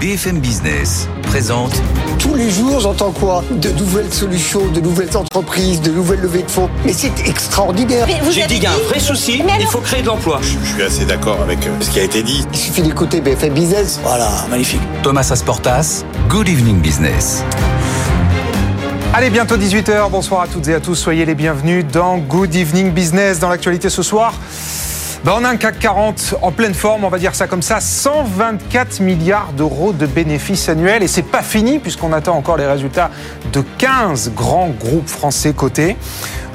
BFM Business présente Tous les jours, j'entends quoi? De nouvelles solutions, de nouvelles entreprises, de nouvelles levées de fonds. Mais c'est extraordinaire. J'ai dit qu'il y a un vrai souci, il faut créer de l'emploi. Je suis assez d'accord avec euh, ce qui a été dit. Il suffit d'écouter BFM Business. Voilà, magnifique. Thomas Asportas, Good Evening Business. Allez, bientôt 18h. Bonsoir à toutes et à tous. Soyez les bienvenus dans Good Evening Business. Dans l'actualité ce soir, ben, on a un CAC 40 en pleine forme, on va dire ça comme ça, 124 milliards d'euros de bénéfices annuels. Et c'est pas fini puisqu'on attend encore les résultats de 15 grands groupes français cotés.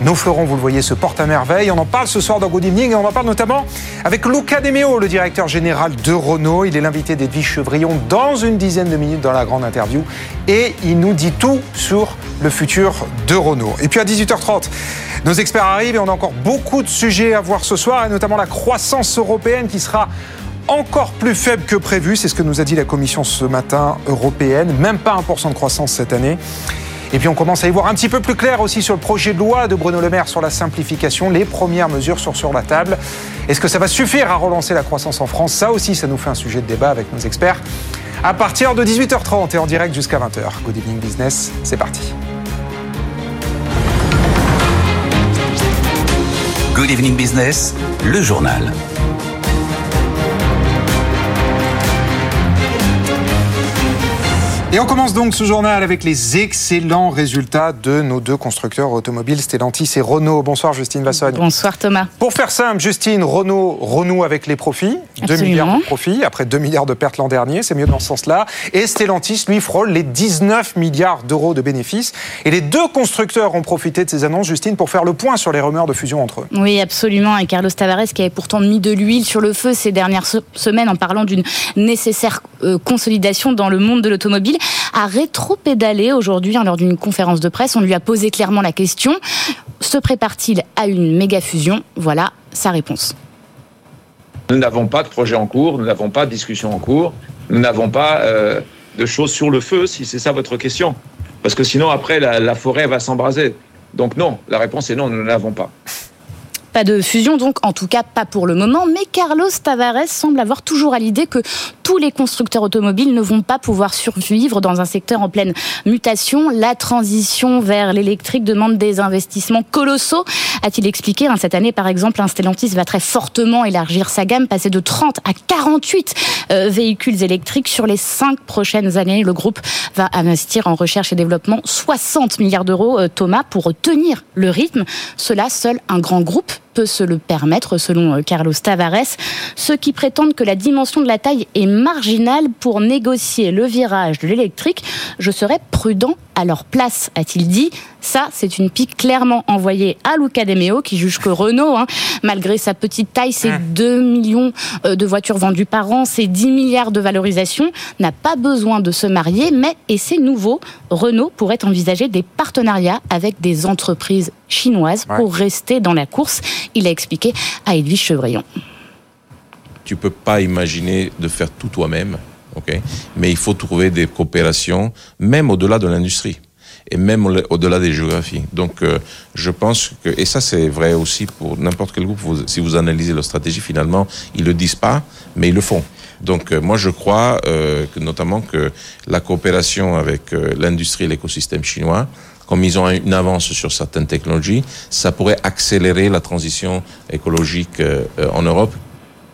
Nos fleurons, vous le voyez, se portent à merveille. On en parle ce soir dans Good Evening et on en parle notamment avec Luca Demeo, le directeur général de Renault. Il est l'invité d'Edwige Chevrillon dans une dizaine de minutes dans la grande interview et il nous dit tout sur le futur de Renault. Et puis à 18h30, nos experts arrivent et on a encore beaucoup de sujets à voir ce soir et notamment la croissance européenne qui sera encore plus faible que prévu. C'est ce que nous a dit la Commission ce matin européenne. Même pas 1% de croissance cette année. Et puis on commence à y voir un petit peu plus clair aussi sur le projet de loi de Bruno Le Maire sur la simplification. Les premières mesures sont sur la table. Est-ce que ça va suffire à relancer la croissance en France? Ça aussi, ça nous fait un sujet de débat avec nos experts. À partir de 18h30 et en direct jusqu'à 20h. Good evening business, c'est parti. Good Evening Business, le journal. Et on commence donc ce journal avec les excellents résultats de nos deux constructeurs automobiles, Stellantis et Renault. Bonsoir Justine Vassogne. Bonsoir Thomas. Pour faire simple, Justine, Renault renoue avec les profits. 2 Absolument. milliards de profits après 2 milliards de pertes l'an dernier, c'est mieux dans ce sens-là. Et Stellantis, lui, frôle les 19 milliards d'euros de bénéfices. Et les deux constructeurs ont profité de ces annonces, Justine, pour faire le point sur les rumeurs de fusion entre eux. Oui, absolument. Et Carlos Tavares, qui avait pourtant mis de l'huile sur le feu ces dernières se- semaines en parlant d'une nécessaire euh, consolidation dans le monde de l'automobile, a rétro-pédalé aujourd'hui hein, lors d'une conférence de presse. On lui a posé clairement la question se prépare-t-il à une méga fusion? Voilà sa réponse. Nous n'avons pas de projet en cours, nous n'avons pas de discussion en cours, nous n'avons pas euh, de choses sur le feu, si c'est ça votre question. Parce que sinon, après, la, la forêt va s'embraser. Donc non, la réponse est non, nous ne l'avons pas. Pas de fusion donc, en tout cas pas pour le moment, mais Carlos Tavares semble avoir toujours à l'idée que tous les constructeurs automobiles ne vont pas pouvoir survivre dans un secteur en pleine mutation. La transition vers l'électrique demande des investissements colossaux, a-t-il expliqué. Hein, Cette année, par exemple, un Stellantis va très fortement élargir sa gamme, passer de 30 à 48 euh, véhicules électriques sur les cinq prochaines années. Le groupe va investir en recherche et développement 60 milliards d'euros, euh, Thomas, pour tenir le rythme. Cela, seul un grand groupe peut se le permettre, selon euh, Carlos Tavares. Ceux qui prétendent que la dimension de la taille est marginale pour négocier le virage de l'électrique, je serais prudent à leur place, a-t-il dit. Ça, c'est une pique clairement envoyée à Luca De Meo, qui juge que Renault, hein, malgré sa petite taille, ses 2 millions euh, de voitures vendues par an, ses 10 milliards de valorisation, n'a pas besoin de se marier, mais, et c'est nouveau, Renault pourrait envisager des partenariats avec des entreprises chinoises Ouais. pour rester dans la course. Il a expliqué à Edwige Chevrillon. tu peux pas imaginer de faire tout toi-même, ok? Mais il faut trouver des coopérations, même au-delà de l'industrie et même au- au-delà des géographies. Donc, euh, je pense que et ça c'est vrai aussi pour n'importe quel groupe. si vous analysez leur stratégie, finalement, ils le disent pas, mais ils le font. Donc, euh, moi, je crois euh, que notamment que la coopération avec euh, l'industrie et l'écosystème chinois comme ils ont une avance sur certaines technologies, ça pourrait accélérer la transition écologique euh, euh, en Europe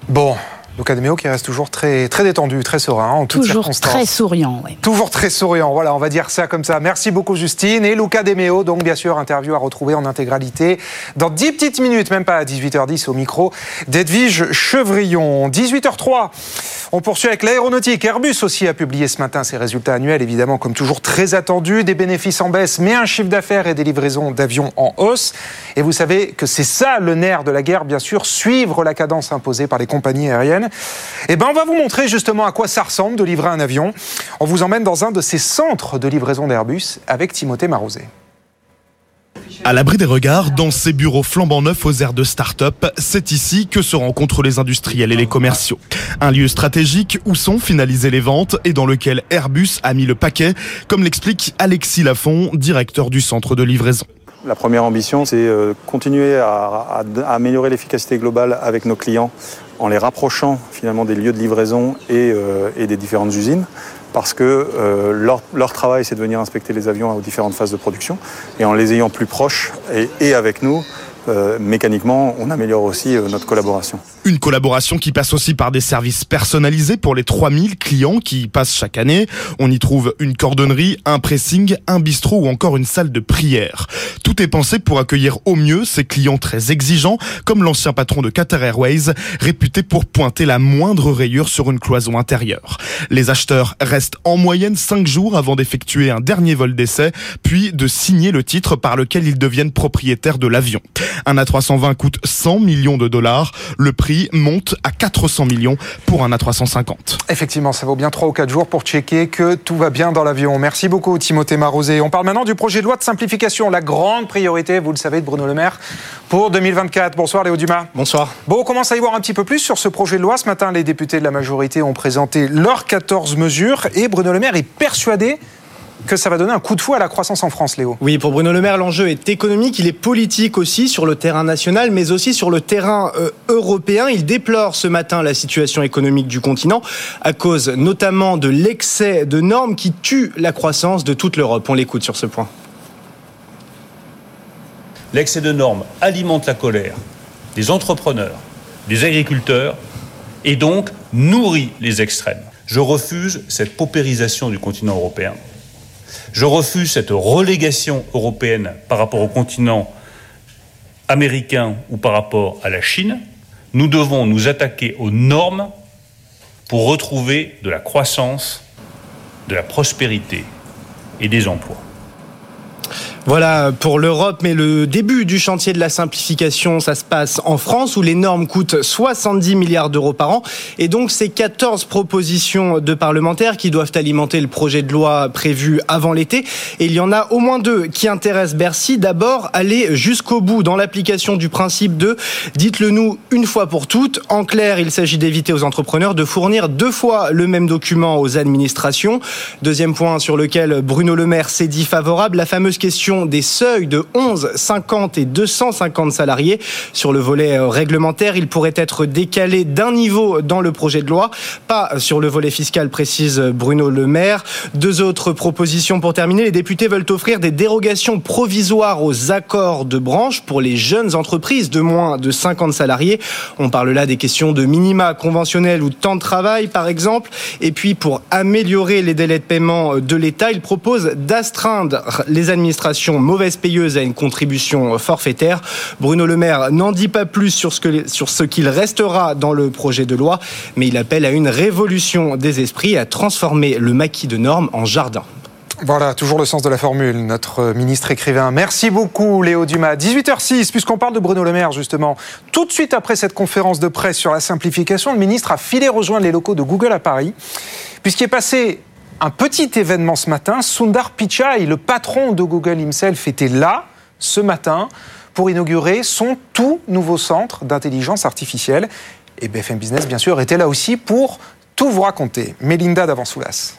Bon, Luca De Meo qui reste toujours très, très détendu, très serein en toutes Toujours circonstances. très souriant. ouais. Toujours très souriant, voilà, on va dire ça comme ça. Merci beaucoup Justine et Luca Demeo, donc bien sûr, interview à retrouver en intégralité dans 10 petites minutes, même pas à 18h10 au micro d'Edwige Chevrillon. 18h03, on poursuit avec l'aéronautique. Airbus aussi a publié ce matin ses résultats annuels, évidemment comme toujours très attendus, des bénéfices en baisse, mais un chiffre d'affaires et des livraisons d'avions en hausse. Et vous savez que c'est ça le nerf de la guerre, bien sûr, suivre la cadence imposée par les compagnies aériennes. Eh ben, on va vous montrer justement à quoi ça ressemble de livrer un avion. On vous emmène dans un de ces centres de livraison d'Airbus avec Timothée Marozet. À l'abri des regards, dans ces bureaux flambant neufs aux airs de start-up, c'est ici que se rencontrent les industriels et les commerciaux. Un lieu stratégique où sont finalisées les ventes et dans lequel Airbus a mis le paquet, comme l'explique Alexis Lafont, directeur du centre de livraison. La première ambition, c'est euh, continuer à, améliorer l'efficacité globale avec nos clients en les rapprochant finalement des lieux de livraison et, euh, des différentes usines parce que euh, leur, travail, c'est de venir inspecter les avions aux différentes phases de production. Et en les ayant plus proches et avec nous, euh, mécaniquement, on améliore aussi euh, notre collaboration. Une collaboration qui passe aussi par des services personnalisés pour les 3000 clients qui y passent chaque année. On y trouve une cordonnerie, un pressing, un bistrot ou encore une salle de prière. Tout est pensé pour accueillir au mieux ces clients très exigeants, comme l'ancien patron de Qatar Airways, réputé pour pointer la moindre rayure sur une cloison intérieure. Les acheteurs restent en moyenne 5 jours avant d'effectuer un dernier vol d'essai, puis de signer le titre par lequel ils deviennent propriétaires de l'avion. Un A320 coûte 100 millions de dollars. Le prix monte à 400 millions pour un A350. Effectivement, ça vaut bien 3 ou 4 jours pour checker que tout va bien dans l'avion. Merci beaucoup Timothée Marosé. On parle maintenant du projet de loi de simplification, la grande priorité, vous le savez, de Bruno Le Maire pour 2024. Bonsoir Léo Dumas. Bonsoir. Bon, on commence à y voir un petit peu plus sur ce projet de loi. Ce matin, les députés de la majorité ont présenté leurs 14 mesures et Bruno Le Maire est persuadé que ça va donner un coup de fouet à la croissance en France, Léo. Oui, pour Bruno Le Maire, l'enjeu est économique, il est politique aussi sur le terrain national, mais aussi sur le terrain euh, européen. Il déplore ce matin la situation économique du continent à cause notamment de l'excès de normes qui tuent la croissance de toute l'Europe. On l'écoute sur ce point. L'excès de normes alimente la colère des entrepreneurs, des agriculteurs et donc nourrit les extrêmes. Je refuse cette paupérisation du continent européen. Je refuse cette relégation européenne par rapport au continent américain ou par rapport à la Chine. Nous devons nous attaquer aux normes pour retrouver de la croissance, de la prospérité et des emplois. Voilà pour l'Europe, mais le début du chantier de la simplification, ça se passe en France où les normes coûtent 70 milliards d'euros par an. Et donc ces 14 propositions de parlementaires qui doivent alimenter le projet de loi prévu avant l'été. Et il y en a au moins deux qui intéressent Bercy. D'abord, aller jusqu'au bout dans l'application du principe de dites-le nous une fois pour toutes. En clair, il s'agit d'éviter aux entrepreneurs de fournir deux fois le même document aux administrations. Deuxième point sur lequel Bruno Le Maire s'est dit favorable, la fameuse question des seuils de 11, 50 et 250 salariés. Sur le volet euh, réglementaire, il pourrait être décalé d'un niveau dans le projet de loi, pas sur le volet fiscal, précise Bruno Le Maire. Deux autres propositions pour terminer. Les députés veulent offrir des dérogations provisoires aux accords de branche pour les jeunes entreprises de moins de 50 salariés. On parle là des questions de minima conventionnels ou de temps de travail, par exemple. Et puis, pour améliorer les délais de paiement de l'État, il propose d'astreindre les administrations mauvaise payeuse à une contribution forfaitaire. Bruno Le Maire n'en dit pas plus sur ce, que, sur ce qu'il restera dans le projet de loi, mais il appelle à une révolution des esprits, à transformer le maquis de normes en jardin. Voilà, toujours le sens de la formule, notre ministre écrivain. Merci beaucoup Léo Dumas. 18h06, puisqu'on parle de Bruno Le Maire justement. Tout de suite après cette conférence de presse sur la simplification, le ministre a filé rejoindre les locaux de Google à Paris, puisqu'il est passé un petit événement ce matin. Sundar Pichai, le patron de Google himself, était là ce matin pour inaugurer son tout nouveau centre d'intelligence artificielle. Et BFM Business, bien sûr, était là aussi pour tout vous raconter. Mélinda Davansoulas.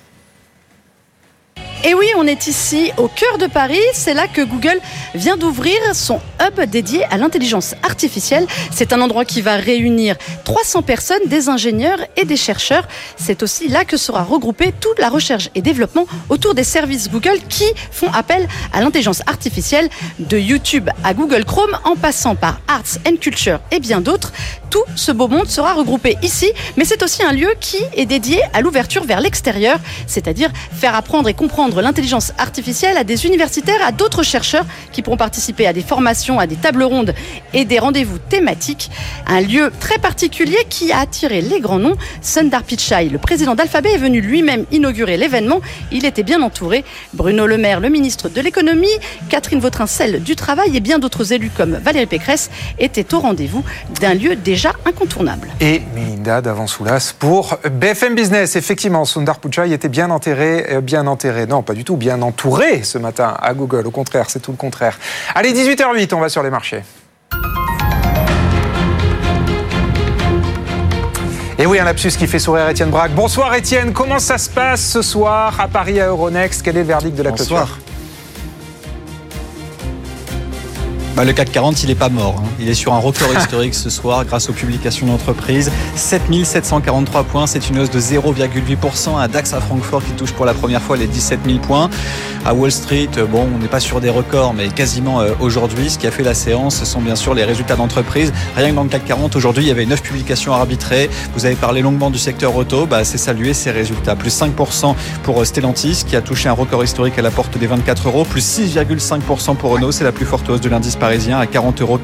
Et oui, on est ici au cœur de Paris. C'est là que Google vient d'ouvrir son hub dédié à l'intelligence artificielle. C'est un endroit qui va réunir 300 personnes, des ingénieurs et des chercheurs. C'est aussi là que sera regroupée toute la recherche et développement autour des services Google qui font appel à l'intelligence artificielle de YouTube à Google Chrome en passant par Arts and Culture et bien d'autres. Tout ce beau monde sera regroupé ici, mais c'est aussi un lieu qui est dédié à l'ouverture vers l'extérieur, c'est-à-dire faire apprendre et comprendre l'intelligence artificielle à des universitaires, à d'autres chercheurs qui pourront participer à des formations, à des tables rondes et des rendez-vous thématiques. Un lieu très particulier qui a attiré les grands noms. Sundar Pichai, le président d'Alphabet, est venu lui-même inaugurer l'événement. Il était bien entouré. Bruno Le Maire, le ministre de l'économie, Catherine Vautrin, celle du travail et bien d'autres élus comme Valérie Pécresse étaient au rendez-vous d'un lieu déjà incontournable. Et Melinda Davansoulas pour BFM Business. Effectivement, Sundar Pichai était bien enterré, euh, bien enterré. Pas du tout, bien entouré ce matin à Google. Au contraire, c'est tout le contraire. Allez, 18h08, on va sur les marchés. Et oui, un lapsus qui fait sourire Étienne Braque. Bonsoir Étienne, comment ça se passe ce soir à Paris à Euronext? Quel est le verdict de la Bonsoir. Bah, le CAC 40, il n'est pas mort. hein. Il est sur un record historique ce soir grâce aux publications d'entreprises. 7743 points, c'est une hausse de 0,8%. Un DAX à Francfort qui touche pour la première fois les 17 000 points. À Wall Street, euh, bon, on n'est pas sur des records, mais quasiment euh, aujourd'hui. Ce qui a fait la séance, ce sont bien sûr les résultats d'entreprise. Rien que dans le CAC 40, aujourd'hui, il y avait 9 publications arbitrées. Vous avez parlé longuement du secteur auto. Bah, c'est salué ces résultats. Plus 5% pour euh, Stellantis qui a touché un record historique à la porte des 24 euros. Plus 6,5% pour Renault. C'est la plus forte hausse de l'indice à 40,15 euros.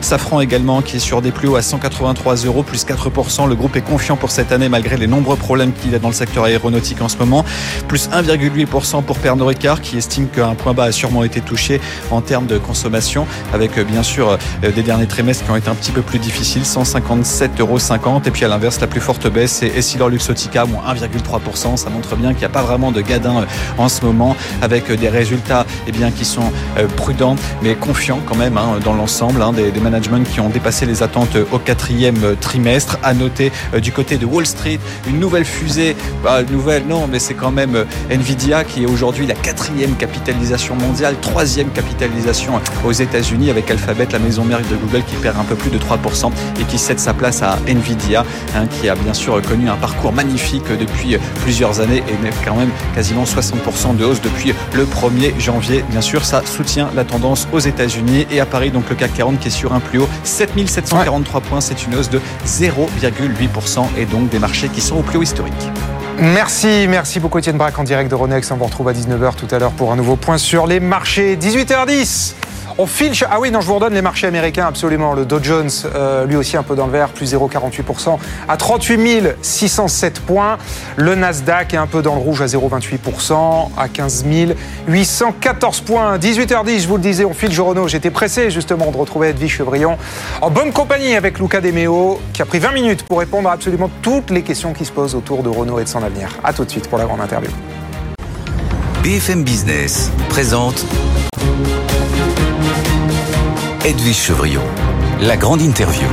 Safran également qui est sur des plus hauts à 183 euros, plus 4%. Le groupe est confiant pour cette année malgré les nombreux problèmes qu'il a dans le secteur aéronautique en ce moment. Plus 1,8% pour Pernod Ricard qui estime qu'un point bas a sûrement été touché en termes de consommation avec euh, bien sûr euh, des derniers trimestres qui ont été un petit peu plus difficiles, 157,50 euros. Et puis à l'inverse, la plus forte baisse, c'est Essilor Luxotica, moins 1,3%. Ça montre bien qu'il n'y a pas vraiment de gadin euh, en ce moment avec des résultats eh bien, qui sont prudents mais confiants même hein, dans l'ensemble. hein, des, managements qui ont dépassé les attentes euh, au quatrième euh, trimestre. À noter euh, du côté de Wall Street, une nouvelle fusée, bah, nouvelle non, mais c'est quand même Nvidia qui est aujourd'hui la quatrième capitalisation mondiale, troisième capitalisation aux États-Unis avec Alphabet, la maison mère de Google qui perd un peu plus de 3% et qui cède sa place à Nvidia, hein, qui a bien sûr connu un parcours magnifique depuis plusieurs années et quand même quasiment 60% de hausse depuis le 1er janvier. Bien sûr, ça soutient la tendance aux États-Unis et à Paris, donc le CAC 40 qui est sur un plus haut, 7743 points, c'est une hausse de 0,8% et donc des marchés qui sont au plus haut historique. Merci, merci beaucoup Étienne Braque en direct de Ronex. On vous retrouve à 19h tout à l'heure pour un nouveau point sur les marchés. 18h10 on file. Ah oui, non, je vous redonne les marchés américains, absolument. Le Dow Jones, euh, lui aussi un peu dans le vert, plus 0,48% à 38 607 points. Le Nasdaq est un peu dans le rouge à 0,28% à 15 814 points. 18h10, je vous le disais, on file Jorono. J'étais pressé justement de retrouver Edwige Chevrillon en bonne compagnie avec Luca Demeo, qui a pris 20 minutes pour répondre à absolument toutes les questions qui se posent autour de Renault et de son avenir. A tout de suite pour la grande interview. BFM Business présente Edwige Chevrillon, la grande interview.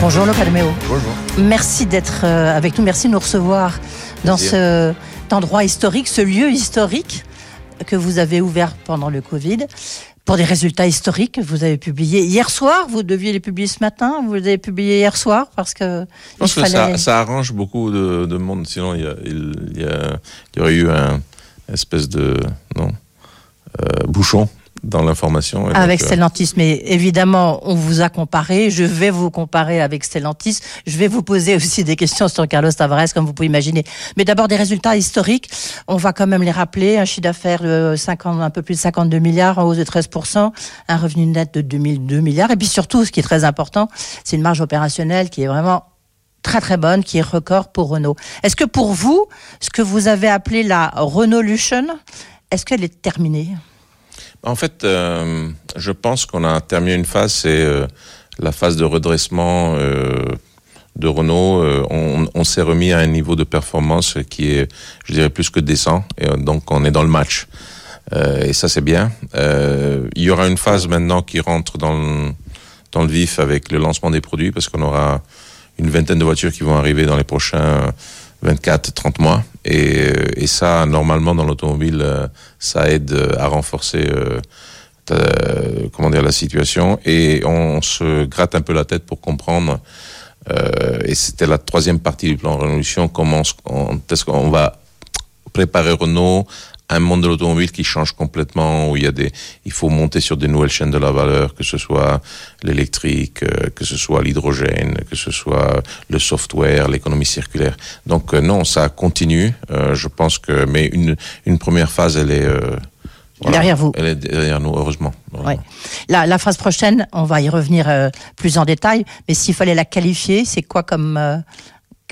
Bonjour Luca Demeo. Bonjour. Merci d'être euh, avec nous, merci de nous recevoir dans ce- cet endroit historique, ce lieu historique que vous avez ouvert pendant le Covid pour des résultats historiques que vous avez publiés hier soir. Vous deviez les publier ce matin, vous les avez publiés hier soir parce que Je pense il que fallait... ça, ça arrange beaucoup de, de monde. Sinon, il y, a- il, il y a- il y aurait eu un espèce de non, euh, bouchon dans l'information. Avec donc, euh, Stellantis, mais évidemment, on vous a comparé. Je vais vous comparer avec Stellantis. Je vais vous poser aussi des questions sur Carlos Tavares, comme vous pouvez imaginer. Mais d'abord, des résultats historiques. On va quand même les rappeler. Un chiffre d'affaires de 50, un peu plus de 52 milliards, en hausse de 13%. Un revenu net de 2002 milliards. Et puis surtout, ce qui est très important, c'est une marge opérationnelle qui est vraiment très très bonne, qui est record pour Renault. Est-ce que pour vous, ce que vous avez appelé la Renaulution, est-ce qu'elle est terminée? En fait, euh, je pense qu'on a terminé une phase, c'est euh, la phase de redressement euh, de Renault. Euh, on on s'est remis à un niveau de performance qui est, je dirais, plus que décent. Et donc, on est dans le match. Et ça, c'est bien. Il y aura une phase maintenant qui rentre dans le vif avec le lancement des produits, parce qu'on aura une vingtaine de voitures qui vont arriver dans les prochains 24-30 mois. Et, euh, et ça, normalement, dans l'automobile, euh, ça aide euh, à renforcer comment dire, la situation. Et on se gratte un peu la tête pour comprendre, et c'était la troisième partie du plan Révolution, comment est-ce qu'on va préparer Renault un monde de l'automobile qui change complètement, où il y a des, il faut monter sur des nouvelles chaînes de la valeur, que ce soit l'électrique, euh, que ce soit l'hydrogène, que ce soit le software, l'économie circulaire. Donc euh, non, ça continue. Euh, je pense que, mais une, une première phase, elle est voilà, derrière vous. Elle est derrière nous, heureusement. Ouais. La, la, phrase prochaine, on va y revenir euh, plus en détail, mais s'il fallait la qualifier, c'est quoi comme, euh,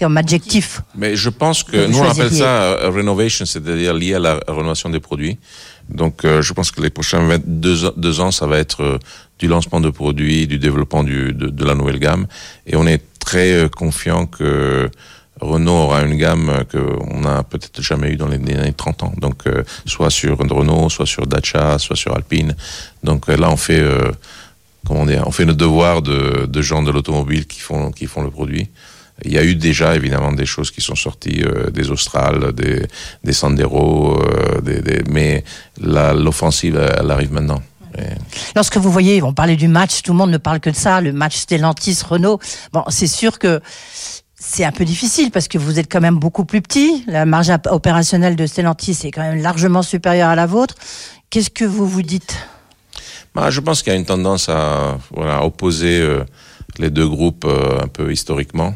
comme adjectif Mais je pense que nous, on appelle ça uh, renovation, c'est-à-dire lié à la rénovation des produits. Donc, euh, je pense que les prochains deux, deux ans, ça va être du lancement de produits, du développement du, de, de, la nouvelle gamme. Et on est très confiant que Renault aura une gamme qu'on n'a peut-être jamais eu dans les années 30 ans. Donc, euh, soit sur Renault, soit sur Dacia, soit sur Alpine. Donc euh, là, on fait, euh, comment dire, on fait notre devoir de, de gens de l'automobile qui font, qui font le produit. Il y a eu déjà évidemment des choses qui sont sorties, euh, des Austral, des, des Sandero, euh, des, des, mais l'offensive, elle arrive maintenant. Lorsque vous voyez, on parlait du match, tout le monde ne parle que de ça, le match Stellantis-Renault. Bon, c'est sûr que c'est un peu difficile parce que vous êtes quand même beaucoup plus petit. La marge opérationnelle de Stellantis est quand même largement supérieure à la vôtre. Qu'est-ce que vous vous dites? Bah, Je pense qu'il y a une tendance à voilà, opposer euh, les deux groupes euh, un peu historiquement.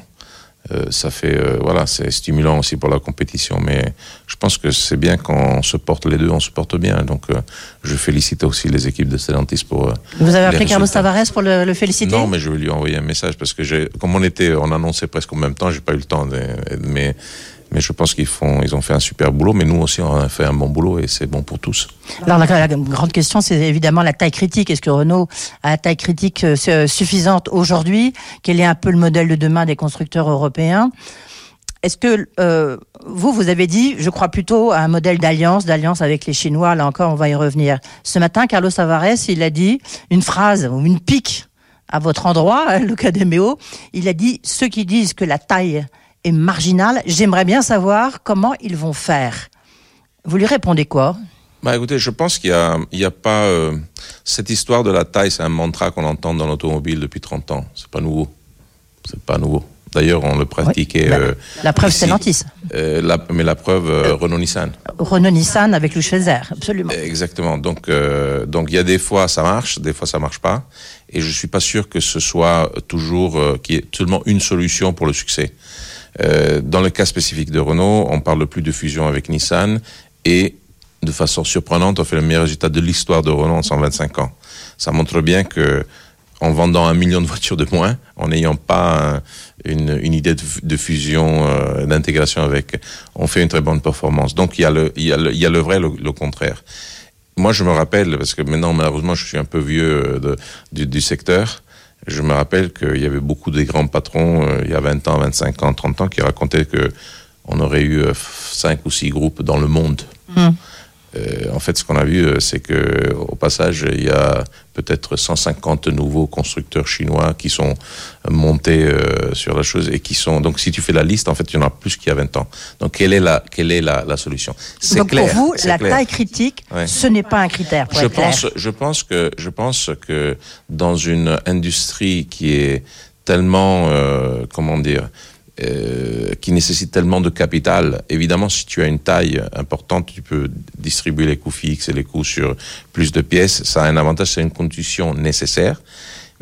Euh, ça fait euh, voilà c'est stimulant aussi pour la compétition mais je pense que c'est bien quand on se porte les deux on se porte bien. Donc euh, je félicite aussi les équipes de Stellantis pour vous avez appelé Carlos Tavares pour le, le, féliciter? Non mais je vais lui envoyer un message parce que comme on était on annonçait presque en même temps j'ai pas eu le temps de, mais je pense qu'ils font, ils ont fait un super boulot, mais nous aussi on a fait un bon boulot et c'est bon pour tous. Alors la, grande question, c'est évidemment la taille critique. Est-ce que Renault a la taille critique euh, suffisante aujourd'hui? Quel est un peu le modèle de demain des constructeurs européens? Est-ce que euh, vous, vous avez dit, je crois plutôt à un modèle d'alliance, d'alliance avec les Chinois, là encore, on va y revenir. Ce matin, Carlos Tavares, il a dit une phrase ou une pique à votre endroit, le Cademeo, il a dit, ceux qui disent que la taille marginal. J'aimerais bien savoir comment ils vont faire. Vous lui répondez quoi? Bah écoutez, je pense qu'il n'y a, il y a pas euh, cette histoire de la taille, c'est un mantra qu'on entend dans l'automobile depuis 30 ans. C'est pas nouveau. C'est pas nouveau. D'ailleurs, on le pratiquait. Oui. La, euh, la, preuve, c'est Stellantis. Euh, la, mais la preuve, Renault-Nissan. Renault-Nissan avec Chezer, absolument. Exactement. Donc, donc il y a des fois ça marche, des fois ça marche pas, et je suis pas sûr que ce soit toujours qu'il y ait seulement une solution pour le succès. Euh, dans le cas spécifique de Renault, on parle plus de fusion avec Nissan et de façon surprenante, on fait le meilleur résultat de l'histoire de Renault en 125 ans. Ça montre bien que en vendant un million de voitures de moins, en n'ayant pas un, une, une, idée de, de fusion, euh, d'intégration avec, on fait une très bonne performance. Donc il y a le, il y a le, il y a le vrai, le, le contraire. Moi, je me rappelle, parce que maintenant, malheureusement, je suis un peu vieux de, du, du secteur, je me rappelle qu'il y avait beaucoup de grands patrons, euh, il y a 20 ans, 25 ans, 30 ans, qui racontaient que on aurait eu euh, cinq ou six groupes dans le monde. Mmh. Euh, en fait, ce qu'on a vu, c'est que au passage, il y a peut-être 150 nouveaux constructeurs chinois qui sont montés euh, sur la chose et qui sont. Donc, si tu fais la liste, en fait, il y en a plus qu'il y a 20 ans. Donc, quelle est la, quelle est la, la solution? C'est clair. Pour vous, la clair. taille critique, ouais. ce n'est pas un critère. Pour je être pense, clair. je pense que, je pense que dans une industrie qui est tellement, euh, comment dire, euh, qui nécessite tellement de capital. Évidemment, si tu as une taille importante, tu peux distribuer les coûts fixes et les coûts sur plus de pièces. Ça a un avantage, c'est une condition nécessaire.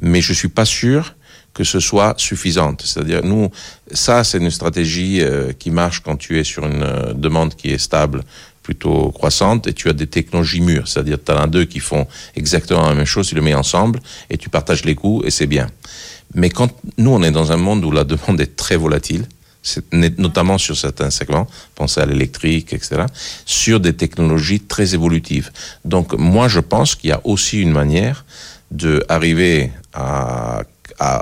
Mais je suis pas sûr que ce soit suffisante. C'est-à-dire, nous, ça, c'est une stratégie euh, qui marche quand tu es sur une euh, demande qui est stable, plutôt croissante, et tu as des technologies mûres. C'est-à-dire, tu as un deux qui font exactement la même chose, tu le mets ensemble, et tu partages les coûts, et c'est bien. Mais quand nous, on est dans un monde où la demande est très volatile, notamment sur certains segments, pensez à l'électrique, etc., sur des technologies très évolutives. Donc, moi, je pense qu'il y a aussi une manière d'arriver à,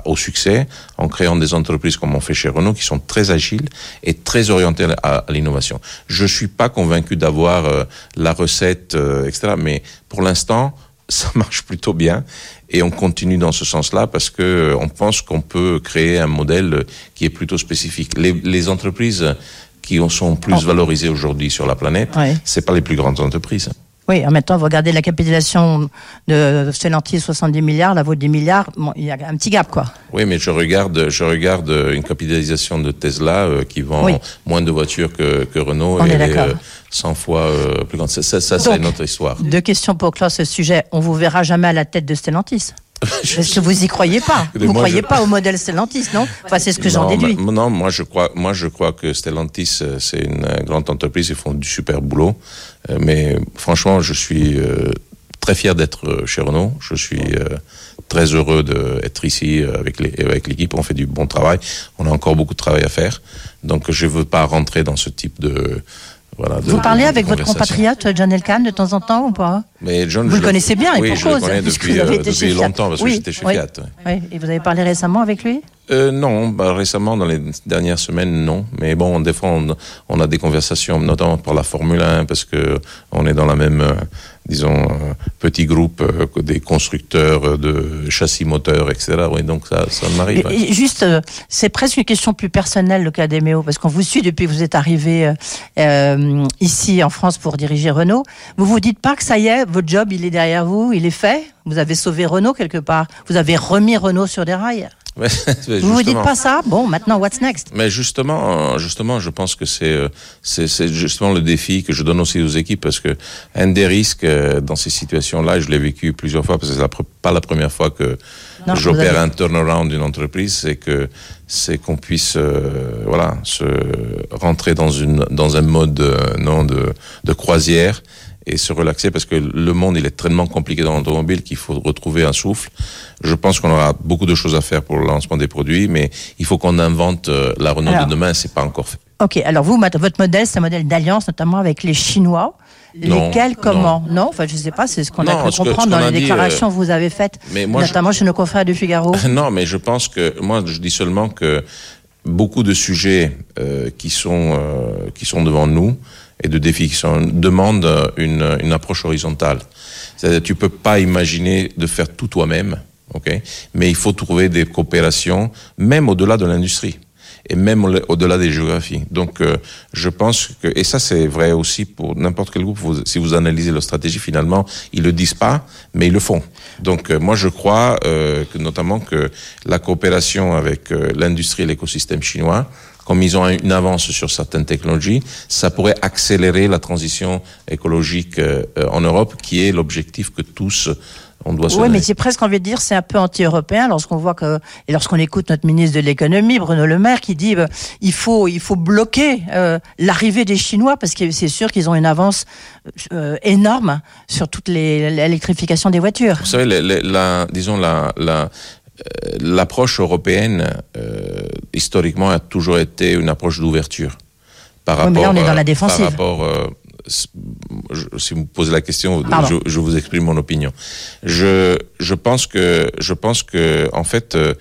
au succès en créant des entreprises comme on fait chez Renault qui sont très agiles et très orientées à, l'innovation. Je suis pas convaincu d'avoir euh, la recette, euh, etc., mais pour l'instant, ça marche plutôt bien et on continue dans ce sens-là parce que on pense qu'on peut créer un modèle qui est plutôt spécifique. Les, les entreprises qui sont plus oh. valorisées aujourd'hui sur la planète, ouais. c'est pas les plus grandes entreprises. Oui, en même temps, vous regardez la capitalisation de Stellantis, 70 milliards, la vôtre 10 milliards, bon, il y a un petit gap, quoi. Oui, mais je regarde, je regarde une capitalisation de Tesla euh, qui vend Oui. moins de voitures que, que Renault On et est elle d'accord. euh, 100 fois euh, plus grande. Ça, ça, c'est notre histoire. Deux questions pour clore ce sujet. On vous verra jamais à la tête de Stellantis. Est-ce que vous y croyez pas Vous moi, croyez je- pas au modèle Stellantis, non Enfin, c'est ce que j'en déduis. ma- non, moi je crois, moi je crois que Stellantis euh, c'est une euh, grande entreprise, ils font du super boulot. Euh, mais franchement, je suis euh, très fier d'être chez Renault. Je suis euh, très heureux d'être ici avec les- avec l'équipe. On fait du bon travail. On a encore beaucoup de travail à faire. Donc je veux pas rentrer dans ce type de voilà. de- Vous parlez avec votre compatriote John Elkann de temps en temps ou pas? Mais John, Vous je le connaissez bien, et oui, pour je le connais depuis, vous avez euh, été depuis longtemps parce Oui, que j'étais chez oui. Fiat. Oui. Et vous avez parlé récemment avec lui? Euh, non, bah, récemment, dans les dernières semaines, non. Mais bon, des fois, on, on a des conversations, notamment pour la Formule 1, parce que on est dans la même, euh, disons, petit groupe euh, des constructeurs de châssis moteurs, etc. Oui, donc ça, ça m'arrive. Juste, euh, c'est presque une question plus personnelle, le cas d'Emeo, parce qu'on vous suit depuis que vous êtes arrivé euh, ici en France pour diriger Renault. Vous vous dites pas que ça y est, votre job, il est derrière vous, il est fait Vous avez sauvé Renault quelque part Vous avez remis Renault sur des rails Vous vous dites pas ça? Bon, maintenant, what's next? Mais justement, euh, justement, je pense que c'est euh, c'est c'est justement le défi que je donne aussi aux équipes parce que un des risques euh, dans ces situations-là, je l'ai vécu plusieurs fois parce que c'est pas la première fois que j'opère avez- un turnaround d'une entreprise, c'est que c'est qu'on puisse euh, voilà se rentrer dans une dans un mode euh, non de de croisière et se relaxer parce que le monde il est tellement compliqué dans l'automobile qu'il faut retrouver un souffle. Je pense qu'on aura beaucoup de choses à faire pour le lancement des produits, mais il faut qu'on invente euh, la Renault Alors. de demain. C'est pas encore fait. Ok, alors vous, votre modèle, c'est un modèle d'alliance, notamment avec les Chinois. Non, Lesquels, comment? Non? enfin, je sais pas, c'est ce qu'on a Non, pu que- comprendre dans les dit, déclarations euh, que vous avez faites, mais moi, je- notamment chez nos confrères du Figaro. Non, mais je pense que moi, je dis seulement que beaucoup de sujets euh, qui sont euh, qui sont devant nous et de défis qui sont demandent une, une approche horizontale. C'est-à-dire, tu peux pas imaginer de faire tout toi-même, ok? Mais il faut trouver des coopérations, même au-delà de l'industrie et même au- au-delà des géographies. Donc, euh, je pense que, et ça c'est vrai aussi pour n'importe quel groupe, si vous analysez leur stratégie, finalement, ils le disent pas, mais ils le font. Donc, euh, moi, je crois euh, que notamment que la coopération avec euh, l'industrie et l'écosystème chinois, comme ils ont une avance sur certaines technologies, ça pourrait accélérer la transition écologique euh, euh, en Europe, qui est l'objectif que tous on doit se Oui, mais j'ai presque envie de dire c'est un peu anti-européen lorsqu'on voit que et lorsqu'on écoute notre ministre de l'économie Bruno Le Maire qui dit euh, il faut il faut bloquer euh, l'arrivée des Chinois parce que c'est sûr qu'ils ont une avance euh, énorme sur toute l'électrification des voitures. Vous savez, les- les- la, disons la, la, euh, l'approche européenne euh, historiquement a toujours été une approche d'ouverture. Par Oui, rapport, mais là, on est dans la euh, défensive. Par rapport, euh, si vous me posez la question, je, je vous exprime mon opinion. Je, je pense que, je pense que, en fait, euh,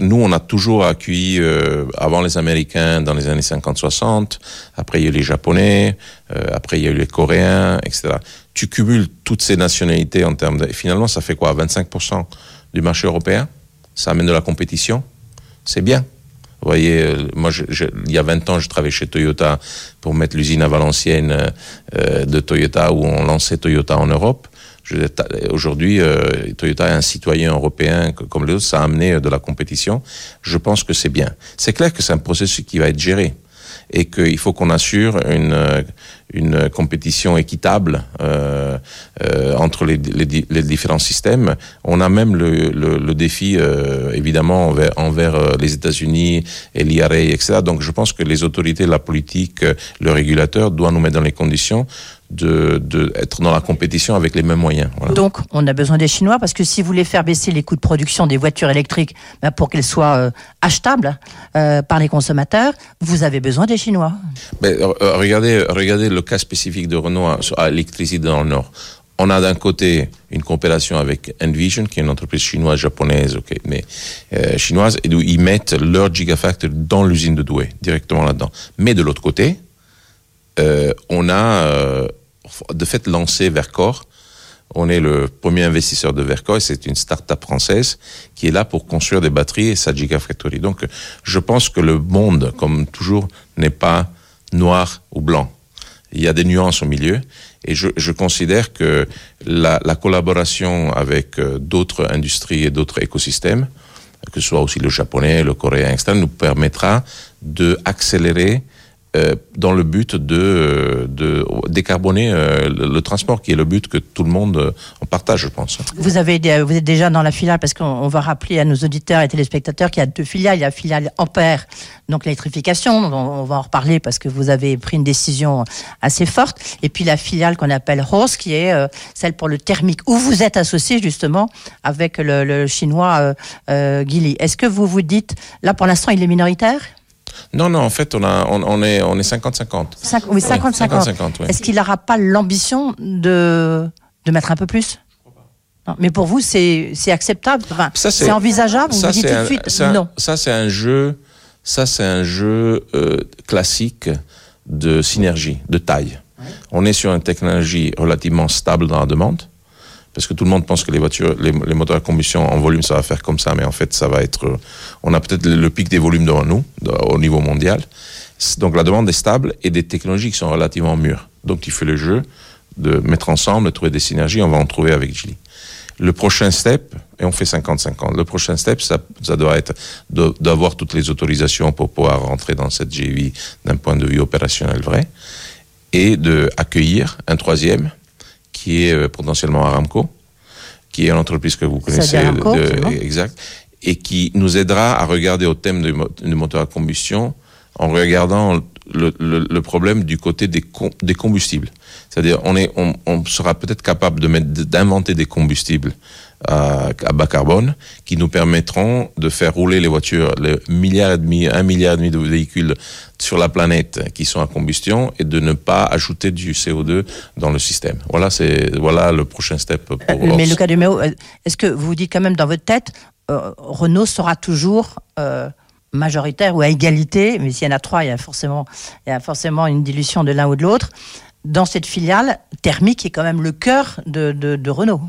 nous, on a toujours accueilli, euh, avant les Américains, dans les années 50-60, après il y a eu les Japonais, euh, après il y a eu les Coréens, etc. Tu cumules toutes ces nationalités en termes de... et finalement, ça fait quoi? 25% du marché européen? Ça amène de la compétition C'est bien. Vous voyez, euh, moi, il y a 20 ans, je travaillais chez Toyota pour mettre l'usine à Valenciennes euh, de Toyota où on lançait Toyota en Europe. Aujourd'hui, euh, Toyota est un citoyen européen comme les autres, ça a amené de la compétition. Je pense que c'est bien. C'est clair que c'est un processus qui va être géré et qu'il faut qu'on assure une, une compétition équitable euh, euh, entre les, les, di- les différents systèmes. On a même le, défi, euh, évidemment, envers, envers euh, les États-Unis et l'IRA, etc. Donc je pense que les autorités, la politique, le régulateur doivent nous mettre dans les conditions de, de être dans la compétition avec les mêmes moyens. Voilà. Donc, on a besoin des Chinois parce que si vous voulez faire baisser les coûts de production des voitures électriques ben, pour qu'elles soient euh, achetables euh, par les consommateurs, vous avez besoin des Chinois. Mais, euh, regardez, regardez le cas spécifique de Renault à, à l'électricité dans le Nord. On a d'un côté une coopération avec Envision, qui est une entreprise chinoise, japonaise, ok, mais chinoise, et où ils mettent leur gigafactory dans l'usine de Douai, directement là-dedans. Mais de l'autre côté, on a de fait lancé Vercor. On est le premier investisseur de Vercor et c'est une start-up française qui est là pour construire des batteries et sa gigafactory. Donc, je pense que le monde, comme toujours, n'est pas noir ou blanc. Il y a des nuances au milieu. Et je, considère que la, la collaboration avec euh, d'autres industries et d'autres écosystèmes, que ce soit aussi le japonais, le coréen, etc., nous permettra de accélérer euh, dans le but de, euh, décarboner euh, le, transport, qui est le but que tout le monde partage, je pense. Vous, avez, vous êtes déjà dans la filiale parce qu'on on va rappeler à nos auditeurs et téléspectateurs qu'il y a deux filiales. Il y a la filiale Ampère, donc l'électrification, on, va en reparler parce que vous avez pris une décision assez forte. Et puis la filiale qu'on appelle Horse, qui est celle pour le thermique, où vous êtes associé justement avec le, le chinois Geely. Est-ce que vous vous dites, là pour l'instant il est minoritaire? Non, non, en fait, on, a, on, on est, on est 50-50. Cinq- Oui, 50-50. 50-50, oui. Est-ce qu'il n'aura pas l'ambition de, de mettre un peu plus? Non, Mais pour vous, c'est c'est acceptable? Enfin, C'est envisageable? Ça, vous dites c'est tout de un- suite ça- non. Ça, c'est un jeu, ça, c'est un jeu euh, classique de synergie, de taille. On est sur une technologie relativement stable dans la demande, parce que tout le monde pense que les voitures, les, moteurs à combustion en volume, ça va faire comme ça, mais en fait, ça va être. euh, On a peut-être le, pic des volumes devant nous, au niveau mondial. Donc la demande est stable et des technologies qui sont relativement mûres. Donc il fait le jeu de mettre ensemble, de trouver des synergies. On va en trouver avec Geely. Le prochain step, et on fait 50-50, le prochain step, ça, doit être d'avoir toutes les autorisations pour pouvoir rentrer dans cette GUI d'un point de vue opérationnel vrai, et de accueillir un troisième, qui est euh, potentiellement Aramco, qui est une entreprise que vous connaissez. de- exact. Et qui nous aidera à regarder au thème du, du moteur à combustion en regardant le, le- le problème du côté des, com- des combustibles. C'est-à-dire, on, est, on, on sera peut-être capable de d'inventer des combustibles à, à bas carbone qui nous permettront de faire rouler les voitures, le milliard et demi, un milliard et demi de véhicules sur la planète qui sont à combustion et de ne pas ajouter du CO2 dans le système. Voilà, c'est voilà le prochain step pour Euh, Mais Horse. Luca De Meo, euh, est-ce que vous vous dites quand même dans votre tête, euh, Renault sera toujours euh, majoritaire ou à égalité, mais s'il y en a trois, il y a forcément, il y a forcément une dilution de l'un ou de l'autre. Dans cette filiale, thermique est quand même le cœur de, de- de Renault?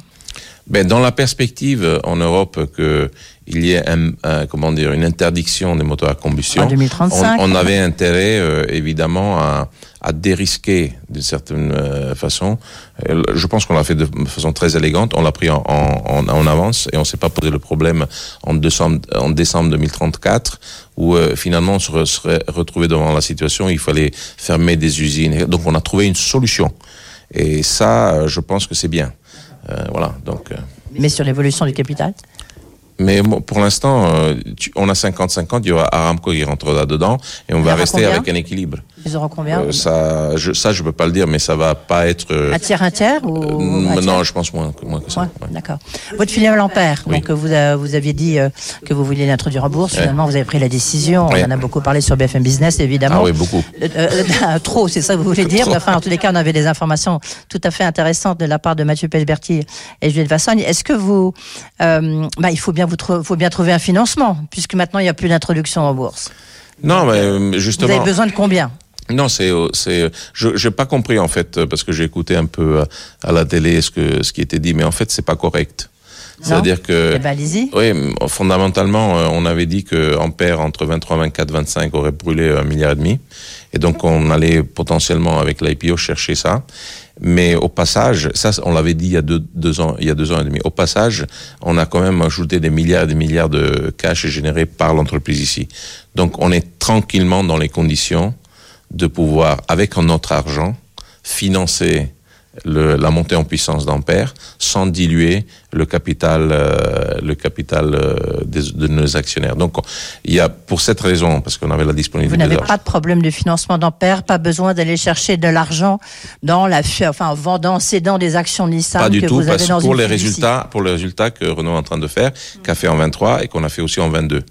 Ben, dans la perspective euh, en Europe que il y ait un, un- comment dire une interdiction des moteurs à combustion, En 2035. on, on avait intérêt euh, évidemment à, à dérisquer d'une certaine euh, façon. Je pense qu'on l'a fait de façon très élégante. On l'a pris en, en, en- avance et on s'est pas posé le problème en décembre, en décembre 2034 où euh, finalement on se serait retrouvé devant la situation. où Il fallait fermer des usines. Donc on a trouvé une solution. Et ça, euh, je pense que c'est bien. Euh, voilà. Donc. euh, Mais sur l'évolution du capital mais pour l'instant, euh, tu- on a 50-50, il y aura Aramco qui rentrera dedans et on Il va rester avec un équilibre. Ils auront combien Euh, ça, je, ça, je peux pas le dire, mais ça va pas être. euh, Un tiers, un tiers ou euh, un tiers non, je pense moins, que- moins que ça. Ouais, D'accord. Votre filiale Ampère, donc euh, vous, vous aviez dit que vous vouliez l'introduire en bourse. Ouais. Finalement, vous avez pris la décision. On en a beaucoup parlé sur BFM Business, évidemment. Ah oui, beaucoup. Trop, c'est ça que vous voulez dire. Mais enfin, en tous les cas, on avait des informations tout à fait intéressantes de la part de Mathieu Pechberti et Juliette Vassogne. Est-ce que vous, bah, il faut bien vous faut bien trouver un financement puisque maintenant il n'y a plus d'introduction en bourse. Non, mais euh, Vous justement. avez besoin de combien Non, c'est, euh, c'est, je, j'ai pas compris en fait euh, parce que j'ai écouté un peu euh, à la télé ce que ce qui était dit, mais en fait c'est pas correct. C'est-à-dire que. Eh ben. Oui, fondamentalement, euh, on avait dit que Ampère entre 23, 24, 25 aurait brûlé un milliard et demi, et donc on allait potentiellement avec l'IPO chercher ça. Mais au passage, ça on l'avait dit il y a deux, deux ans, il y a deux ans et demi. Au passage, on a quand même ajouté des milliards et des milliards de cash générés par l'entreprise ici. Donc on est tranquillement dans les conditions de pouvoir, avec notre argent, financer la montée en puissance d'Ampère sans diluer le capital, euh, le capital euh, des- de nos actionnaires. Donc, il y a pour cette raison, parce qu'on avait la Vous disponibilité n'avez d'argent. pas de problème de financement d'Ampère, pas besoin d'aller chercher de l'argent dans la, fi- enfin, en vendant, cédant des actions Nissan Pas du que tout, vous avez parce dans pour les fiducie. résultats, pour les résultats que Renault est en train de faire, qu'a fait en 23 et qu'on a fait aussi en 22.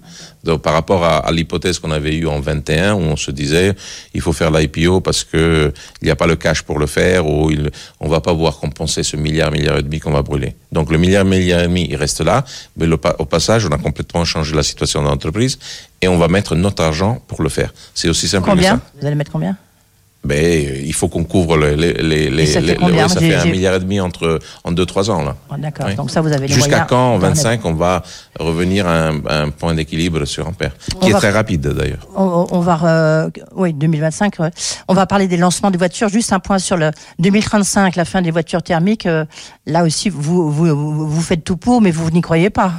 Donc, par rapport à, à l'hypothèse qu'on avait eue en 21, où on se disait, il faut faire l'IPO parce que il n'y a pas le cash pour le faire, ou il, on va pas pouvoir compenser ce milliard, milliard et demi qu'on va brûler. Donc, le milliard, milliard et demi, il reste là, mais au passage, on a complètement changé la situation de l'entreprise et on va mettre notre argent pour le faire. C'est aussi simple que Combien? Ça. Vous allez mettre combien? Ben, il faut qu'on couvre les, les, les, les, ça fait combien ouais, ça fait un milliard et demi entre en deux trois ans là. Oh, D'accord. Oui. Donc ça, vous avez Jusqu'à quand en d'en 25 on va revenir à un, à un point d'équilibre sur ampère, On qui est va- très rapide d'ailleurs. On, on va, euh, oui, 2025. ouais. On va parler des lancements des voitures. Juste un point sur le 2035, la fin des voitures thermiques. euh, là aussi, vous, vous faites tout pour, mais vous n'y croyez pas.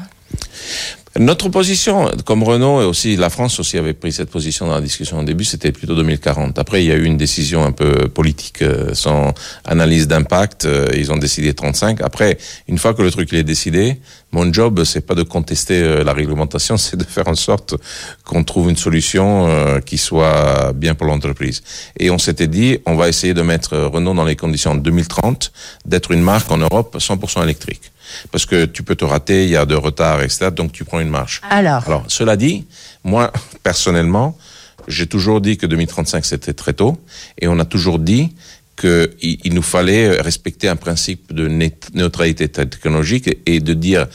Notre position, comme Renault et aussi la France aussi avait pris cette position dans la discussion au début, c'était plutôt 2040. Après, il y a eu une décision un peu politique, euh, sans analyse d'impact. euh, ils ont décidé 35. Après, une fois que le truc est décidé, mon job, c'est pas de contester euh, la réglementation, c'est de faire en sorte qu'on trouve une solution qui soit bien pour l'entreprise. Et on s'était dit, on va essayer de mettre Renault dans les conditions en 2030 d'être une marque en Europe 100% électrique. Parce que tu peux te rater, il y a de retard, etc. Donc tu prends une marche. Alors, Alors, cela dit, moi, personnellement, j'ai toujours dit que 2035, c'était très tôt. Et on a toujours dit qu'il il nous fallait respecter un principe de neutralité technologique et de dire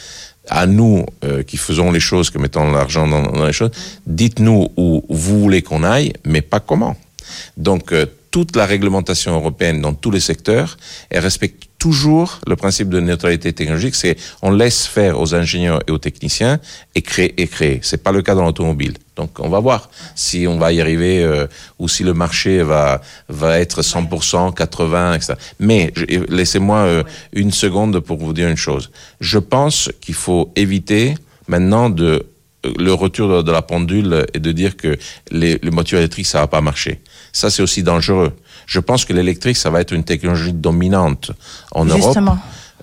à nous euh, qui faisons les choses, qui mettons l'argent dans, dans les choses, dites-nous où vous voulez qu'on aille, mais pas comment. Donc, euh, toute la réglementation européenne dans tous les secteurs, elle respecte toujours le principe de neutralité technologique. C'est on laisse faire aux ingénieurs et aux techniciens et créer et créer. C'est pas le cas dans l'automobile. Donc, on va voir si on va y arriver euh, ou si le marché va va être 100%, 80, etc. Mais laissez-moi euh, une seconde pour vous dire une chose. Je pense qu'il faut éviter maintenant de le retour de, la pendule et de dire que les, les voitures électriques, ça va pas marcher. Ça, c'est aussi dangereux. Je pense que l'électrique, ça va être une technologie dominante en Europe. Justement.